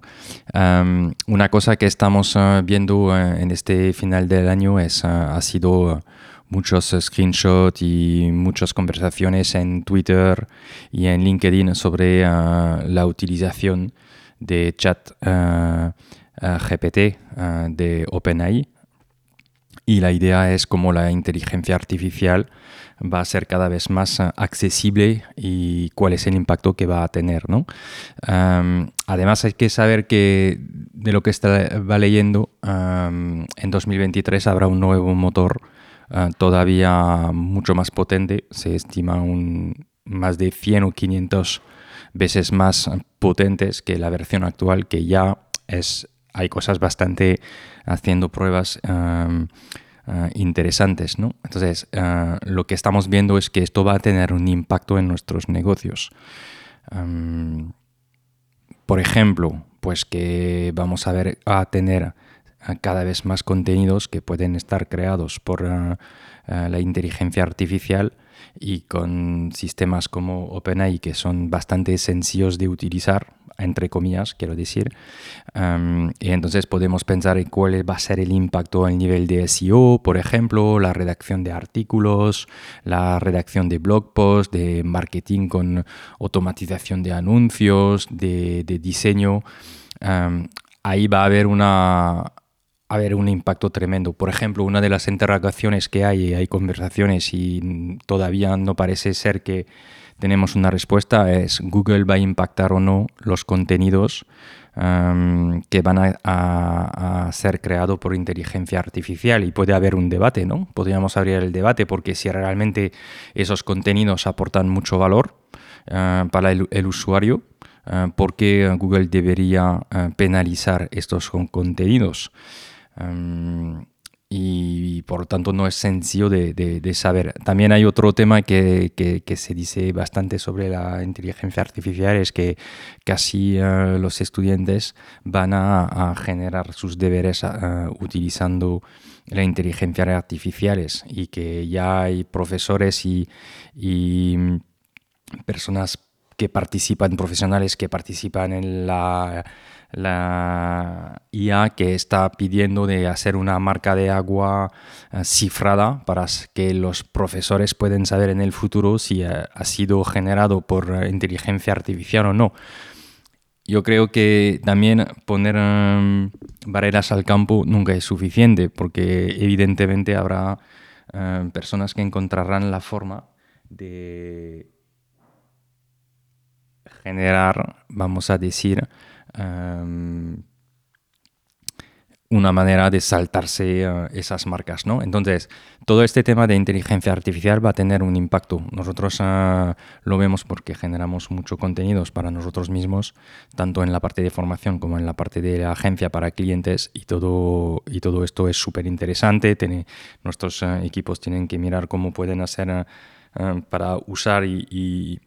[SPEAKER 1] una cosa que estamos ah, viendo ah, en este final del año es, ah, ha sido muchos screenshots y muchas conversaciones en Twitter y en LinkedIn sobre la utilización de chat GPT de OpenAI y la idea es como la inteligencia artificial va a ser cada vez más eh, accesible y cuál es el impacto que va a tener. ¿no? además hay que saber que de lo que estaba leyendo, en 2023 habrá un nuevo motor eh, todavía mucho más potente, se estima un, más de 100 o 500 veces más potentes que la versión actual que ya es hay cosas bastante haciendo pruebas eh, interesantes. ¿no? Entonces, eh, lo que estamos viendo es que esto va a tener un impacto en nuestros negocios. por ejemplo, pues que vamos a ver a tener cada vez más contenidos que pueden estar creados por la inteligencia artificial y con sistemas como OpenAI que son bastante sencillos de utilizar, entre comillas, quiero decir. y entonces podemos pensar en cuál va a ser el impacto al nivel de SEO, por ejemplo, la redacción de artículos, la redacción de blog posts, de marketing con automatización de anuncios, de, diseño. ahí va a haber una haber un impacto tremendo. Por ejemplo, una de las interrogaciones que hay, hay conversaciones y todavía no parece ser que tenemos una respuesta, es Google va a impactar o no los contenidos que van a, ser creados por inteligencia artificial y puede haber un debate, ¿no? Podríamos abrir el debate porque si realmente esos contenidos aportan mucho valor uh, para el, usuario, uh, ¿por qué Google debería penalizar estos contenidos? Em, y por lo tanto no es sencillo de, saber. También hay otro tema que, que, se dice bastante sobre la inteligencia artificial, es que casi eh, los estudiantes van a, generar sus deberes eh, utilizando la inteligencia artificial y que ya hay profesores y, y personas que participan, profesionales que participan en la la IA que está pidiendo de hacer una marca de agua eh, cifrada para que los profesores puedan saber en el futuro si eh, ha sido generado por eh, inteligencia artificial o no. Yo creo que también poner em, barreras al campo nunca es suficiente porque evidentemente habrá personas que encontrarán la forma de generar, vamos a decir, Em, una manera de saltarse eh, esas marcas, ¿no? Entonces, todo este tema de inteligencia artificial va a tener un impacto. Nosotros eh, lo vemos porque generamos mucho contenidos para nosotros mismos, tanto en la parte de formación como en la parte de la agencia para clientes y todo, y todo esto es súper interesante. Nuestros eh, equipos tienen que mirar cómo pueden hacer para usar y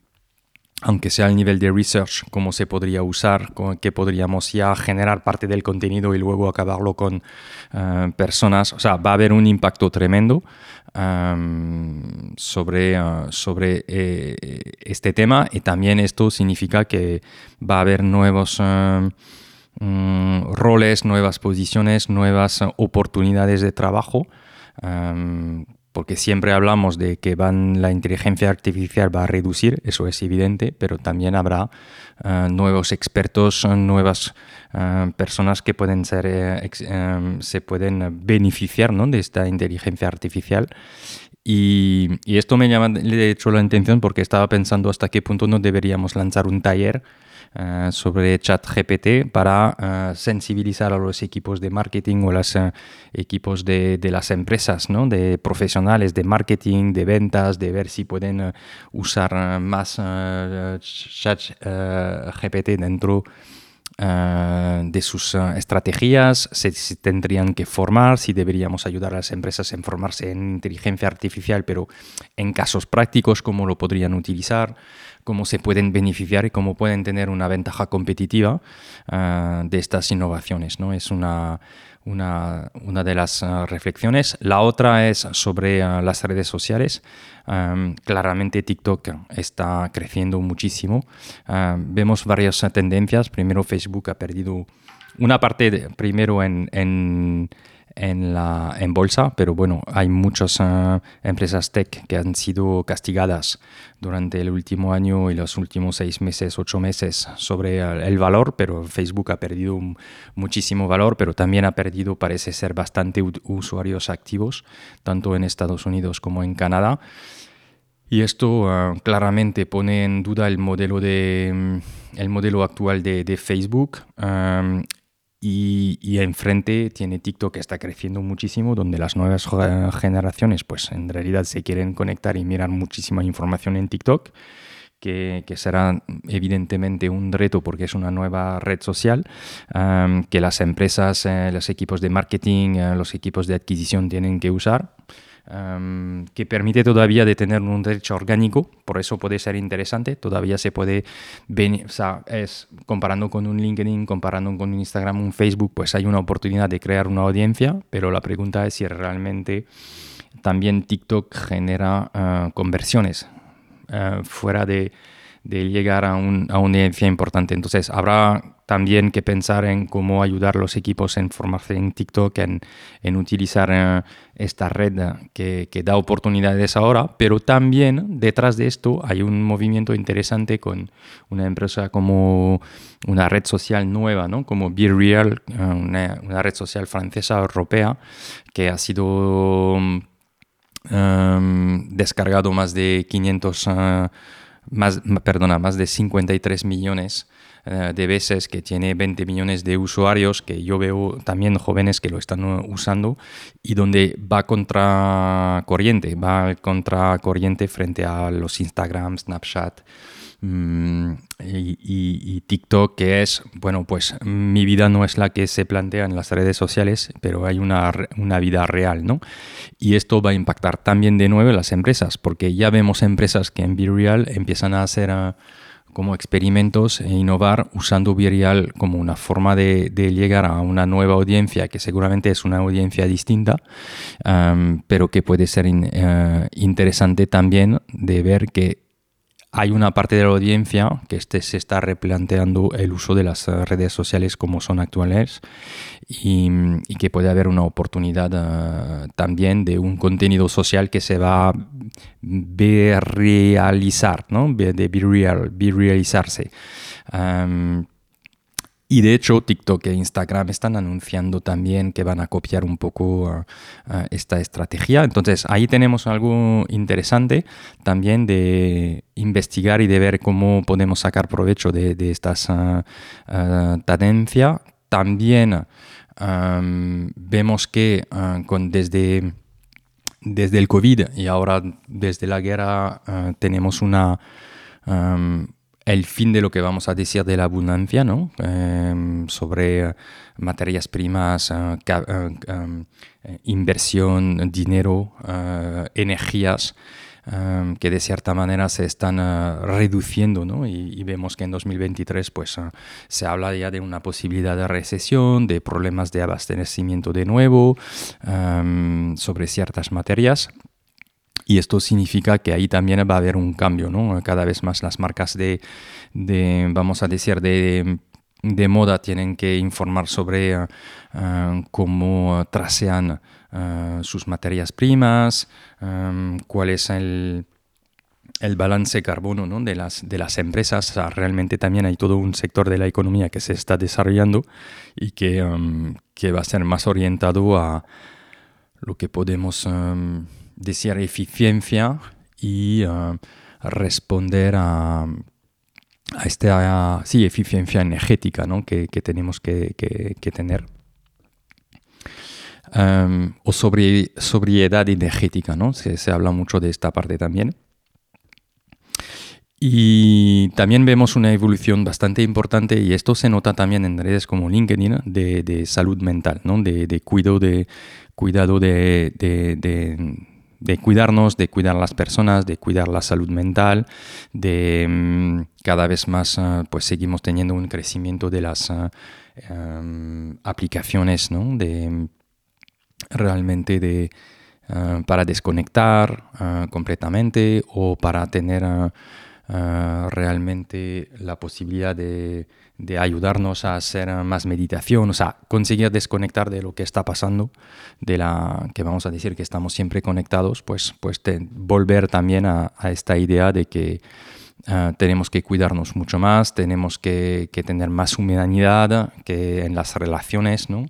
[SPEAKER 1] aunque sea al nivel de research, cómo se podría usar, qué podríamos ya generar parte del contenido y luego acabarlo con eh, personas. O sea, va a haber un impacto tremendo em, sobre, eh, sobre eh, este tema y también esto significa que va a haber nuevos em, mm, roles, nuevas posiciones, nuevas oportunidades de trabajo. Porque siempre hablamos de que van, la inteligencia artificial va a reducir, eso es evidente, pero también habrá eh, nuevos expertos, nuevas eh, personas que pueden ser, eh, se pueden beneficiar de esta inteligencia artificial. Y, esto me llama hecho la atención porque estaba pensando hasta qué punto no deberíamos lanzar un taller eh, sobre ChatGPT para eh, sensibilizar a los equipos de marketing o los eh, equipos de, las empresas, ¿no? de profesionales de marketing, de ventas, de ver si pueden usar más ChatGPT dentro de sus estrategias, si, si, tendrían que formar, si deberíamos ayudar a las empresas en formarse en inteligencia artificial, pero en casos prácticos, cómo lo podrían utilizar cómo se pueden beneficiar y cómo pueden tener una ventaja competitiva uh, de estas innovaciones. ¿no? Es una, una, una de las uh, reflexiones. La otra es sobre uh, las redes sociales. Claramente TikTok está creciendo muchísimo. vemos varias tendencias. Primero Facebook ha perdido una parte, primero en en, la, en bolsa, pero bueno, hay muchas uh, empresas tech que han sido castigadas durante el último año y los últimos seis meses, ocho meses sobre el valor, pero Facebook ha perdido muchísimo valor, pero también ha perdido, parece ser, bastante usuarios activos, tanto en Estados Unidos como en Canadá. Y esto uh, claramente pone en duda el modelo, de, el modelo actual de, de Facebook. Um, y, enfrente tiene TikTok que está creciendo muchísimo, donde las nuevas generaciones pues en realidad se quieren conectar y mirar muchísima información en TikTok, que, será evidentemente un reto porque es una nueva red social, que las empresas, eh, los equipos de marketing, eh, los equipos de adquisición tienen que usar. Um, que permite todavía de tener un derecho orgánico, por eso puede ser interesante, todavía se puede, o sea, es comparando con un LinkedIn, comparando con un Instagram, un Facebook, pues hay una oportunidad de crear una audiencia, pero la pregunta es si realmente también TikTok genera uh, conversiones uh, fuera de, de llegar a, un, a, una audiencia importante. Entonces, habrá también que pensar en cómo ayudar a los equipos en formarse en TikTok, en, en utilizar eh, esta red que, que, da oportunidades ahora, pero también detrás de esto hay un movimiento interesante con una empresa como una red social nueva, ¿no? como Be Real, eh, una, una, red social francesa europea que ha sido um, descargado más de 500, uh, más, perdona, más de 53 millones eh, de veces que tiene 20 millones de usuarios, que yo veo también jóvenes que lo están usando y donde va contra corriente, va contra corriente frente a los Instagram, Snapchat. Mm, y, TikTok, que es, bueno, pues mi vida no es la que se plantea en las redes sociales, pero hay una, una vida real, ¿no? Y esto va a impactar también de nuevo las empresas, porque ya vemos empresas que en Real empiezan a hacer... Uh, como experimentos e innovar usando Virial como una forma de, llegar a una nueva audiencia que seguramente es una audiencia distinta, pero que puede ser uh, interesante también de ver que hay una parte de la audiencia que este se está replanteando el uso de las redes sociales como son actuales y, que puede haber una oportunidad uh, también de un contenido social que se va a realizar, ¿no? de be real, realizarse. Y de hecho, TikTok e Instagram están anunciando también que van a copiar un poco uh, uh, esta estrategia. Entonces, ahí tenemos algo interesante también de investigar y de ver cómo podemos sacar provecho de, de estas uh, tendencias. También vemos que con, desde, desde el COVID y ahora desde la guerra tenemos una... el fin de lo que vamos a decir de la abundancia, ¿no? Eh, sobre materias primas, uh, uh, um, inversión, dinero, energías, um, que de cierta manera se están reduciendo, ¿no? Y, vemos que en 2023 pues, se habla ya de una posibilidad de recesión, de problemas de abastecimiento de nuevo, sobre ciertas materias y esto significa que ahí también va a haber un cambio, ¿no? Cada vez más las marcas de, de vamos a decir, de de moda tienen que informar sobre cómo trasean sus materias primas, cuál es el, el balance carbono ¿no? de, las, de las empresas. realmente también hay todo un sector de la economía que se está desarrollando y que, que va a ser más orientado a lo que podemos decir eficiencia y responder a, a esta sí, eficiencia energética ¿no? que, que, tenemos que, que, tener. Um, o sobriedad energética, ¿no? Se, se, habla mucho de esta parte también. Y también vemos una evolución bastante importante, y esto se nota también en redes como LinkedIn, de, de salud mental, ¿no? de, de, cuidado de, cuidado de cuidarnos, de cuidar a las personas, de cuidar la salud mental, de mm, cada vez más ah, pues seguimos teniendo un crecimiento de las ah, em, aplicaciones, ¿no? De realmente de ah, para desconectar completamente o para tener realmente la posibilidad de de ayudarnos a hacer más meditación, o sea, conseguir desconectar de lo que está pasando, de la que vamos a decir que estamos siempre conectados, pues, pues volver también a, esta idea de que ah, tenemos que cuidarnos mucho más, tenemos que, que, tener más humanidad que en las relaciones, ¿no?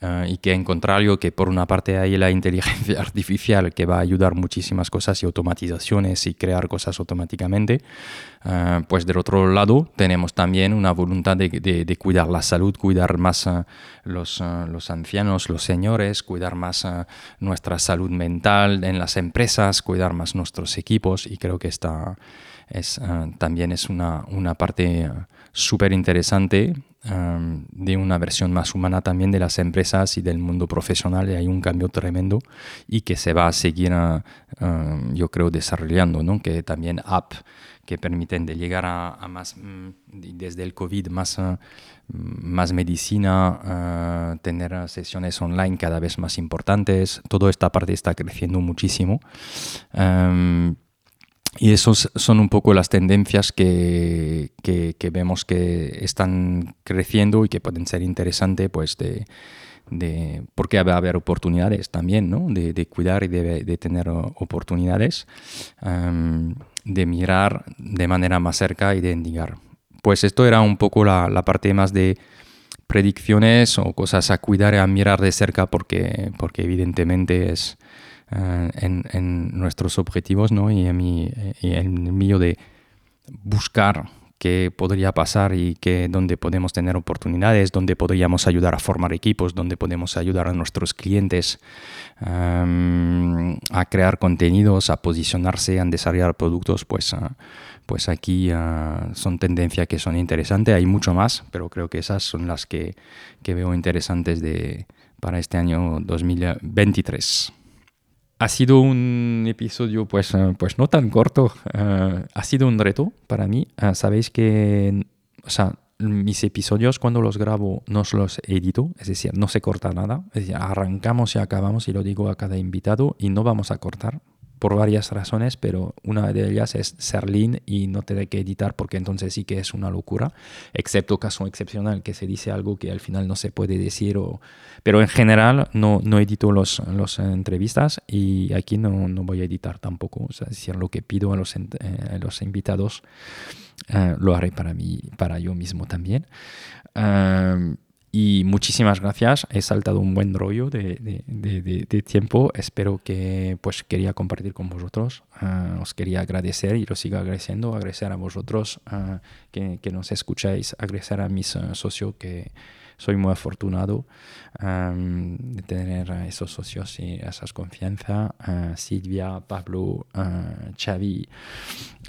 [SPEAKER 1] Eh, y que en contrario que por una parte hay la inteligencia artificial que va a ayudar muchísimas cosas y automatizaciones y crear cosas automáticamente, eh, pues del otro lado tenemos también una voluntad de, de, cuidar la salud, cuidar más uh, los, los, ancianos, los señores, cuidar más nuestra salud mental en las empresas, cuidar más nuestros equipos y creo que esta es, también es una, una parte súper interesante de una versión más humana también de las empresas y del mundo profesional. Y hay un cambio tremendo y que se va a seguir, ah, yo creo, desarrollando, ¿no? que también app que permiten de llegar a, más, mm, desde el COVID, más, ah, más medicina, ah, tener sesiones online cada vez más importantes. Toda esta parte está creciendo muchísimo. Y esos son un poco las tendencias que, que, vemos que están creciendo y que pueden ser interesantes, pues, de, de, porque va a haber oportunidades también, ¿no? De, de cuidar y de, de tener oportunidades, de mirar de manera más cerca y de indicar. Pues esto era un poco la, la parte más de predicciones o cosas a cuidar y a mirar de cerca porque, porque evidentemente es eh, en, nuestros objetivos ¿no? y, en mi, el mío de buscar qué podría pasar y que, dónde podemos tener oportunidades, dónde podríamos ayudar a formar equipos, dónde podemos ayudar a nuestros clientes em, a crear contenidos, a posicionarse, a desarrollar productos, pues, eh, pues aquí eh, son tendencias que son interesantes. Hay mucho más, pero creo que esas son las que, que veo interesantes de, para este año 2023. Ha sido un episodio pues, eh, pues no tan corto, eh, ha sido un reto para mí. Eh, sabéis que o sea, mis episodios cuando los grabo no los edito, es decir, no se corta nada, es decir, arrancamos y acabamos y lo digo a cada invitado y no vamos a cortar por varias razones, pero una de ellas es ser lean y no tener que editar porque entonces sí que es una locura, excepto caso excepcional que se dice algo que al final no se puede decir, o... pero en general no, no edito las los entrevistas y aquí no, no, voy a editar tampoco, es decir, lo que pido a los, eh, los invitados eh, lo haré para mí, para yo mismo también. Y muchísimas gracias. He saltado un buen rollo de, tiempo. Espero que pues quería compartir con vosotros. Uh, os quería agradecer y lo sigo agradeciendo. Agradecer a vosotros uh, que, nos escucháis. Agradecer a mis uh, socios que soy muy afortunado de tener a esos socios y esas confianza. Silvia, Pablo, Xavi.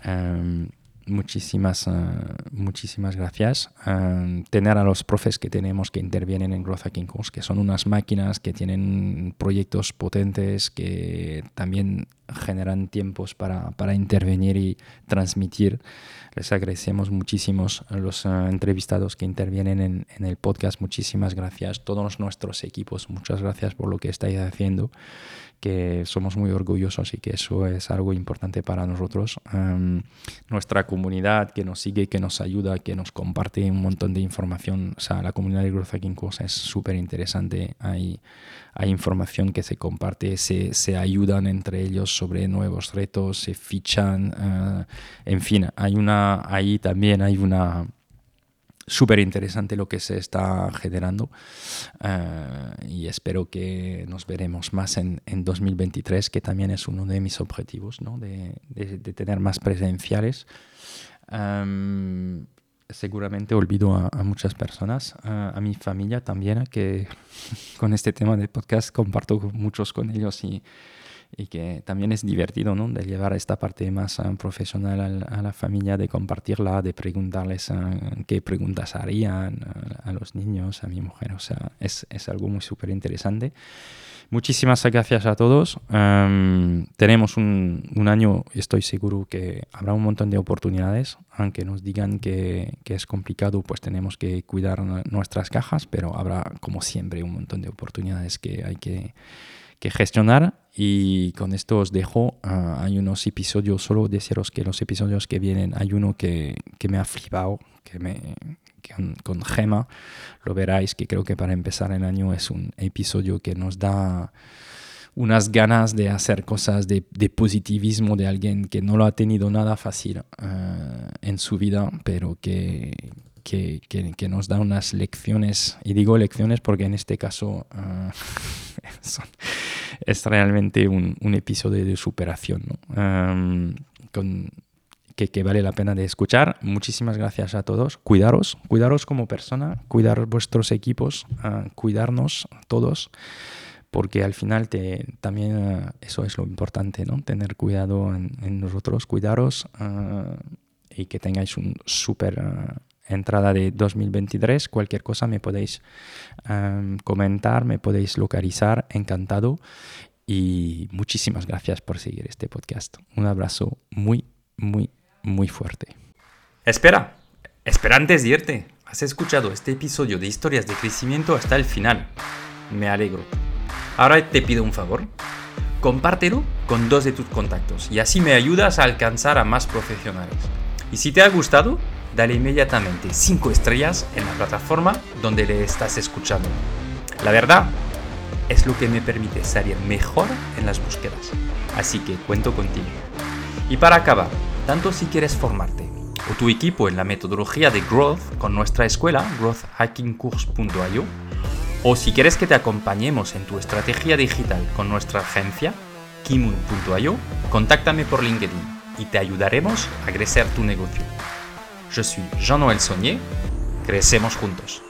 [SPEAKER 1] Um, muchísimas, eh, muchísimas gracias. Eh, tener a los profes que tenemos que intervienen en Growth Hacking Course, que son unas máquinas que tienen proyectos potentes, que también generan tiempos para, para intervenir y transmitir. Les agradecemos muchísimo a los eh, entrevistados que intervienen en, en, el podcast. Muchísimas gracias. Todos nuestros equipos, muchas gracias por lo que estáis haciendo que somos muy orgullosos y que eso es algo importante para nosotros. Em, nuestra comunidad que nos sigue, que nos ayuda, que nos comparte un montón de información, o sea, la comunidad de Growth Hacking Course es súper interesante. Hay, hay información que se comparte, se, se, ayudan entre ellos sobre nuevos retos, se fichan, eh, en fin, hay una, ahí también hay una súper interesante lo que se está generando eh, y espero que nos veremos más en, en, 2023, que también es uno de mis objetivos, ¿no? de, de, tener más presenciales. Em, seguramente olvido a, muchas personas, a, mi familia también, que con este tema de podcast comparto muchos con ellos y y que también es divertido, ¿no? De llevar esta parte más uh, profesional a, la familia, de compartirla, de preguntarles uh, qué preguntas harían uh, a los niños, a mi mujer. O sea, es, es algo muy súper interesante. Muchísimas gracias a todos. Um, tenemos un, un, año, estoy seguro que habrá un montón de oportunidades, aunque nos digan que, que, es complicado, pues tenemos que cuidar nuestras cajas, pero habrá como siempre un montón de oportunidades que hay que que gestionar y con esto os dejo. Ah, hay unos episodios, solo deciros que los episodios que vienen, hay uno que, que me ha flipado, que me, con, Gema, lo veráis, que creo que para empezar el año es un episodio que nos da unas ganas de hacer cosas de, de positivismo de alguien que no lo ha tenido nada fácil ah, en su vida, pero que, que, que, nos da unas lecciones, y digo lecciones porque en este caso uh, es realmente un, un, episodio de superación con, que, que, vale la pena de escuchar. Muchísimas gracias a todos. Cuidaros, cuidaros como persona, cuidar vuestros equipos, uh, cuidarnos todos porque al final también uh, eso es lo importante, ¿no? Tener cuidado en, nosotros, cuidaros y que tengáis un súper entrada de 2023. Cualquier cosa me podéis um, comentar, me podéis localizar, encantado. Y muchísimas gracias por seguir este podcast. Un abrazo muy, muy, muy fuerte.
[SPEAKER 2] Espera, espera antes de irte. Has escuchado este episodio de historias de crecimiento hasta el final. Me alegro. Ahora te pido un favor. Compártelo con dos de tus contactos y así me ayudas a alcanzar a más profesionales. Y si te ha gustado, dale inmediatamente 5 estrellas en la plataforma donde le estás escuchando. La verdad es lo que me permite salir mejor en las búsquedas, así que cuento contigo. Y para acabar, tanto si quieres formarte o tu equipo en la metodología de Growth con nuestra escuela growthhackingcourse.io, o si quieres que te acompañemos en tu estrategia digital con nuestra agencia kimun.io, contáctame por LinkedIn y te ayudaremos a crecer tu negocio. Je suis Jean-Noël Saunier. Crecemos juntos.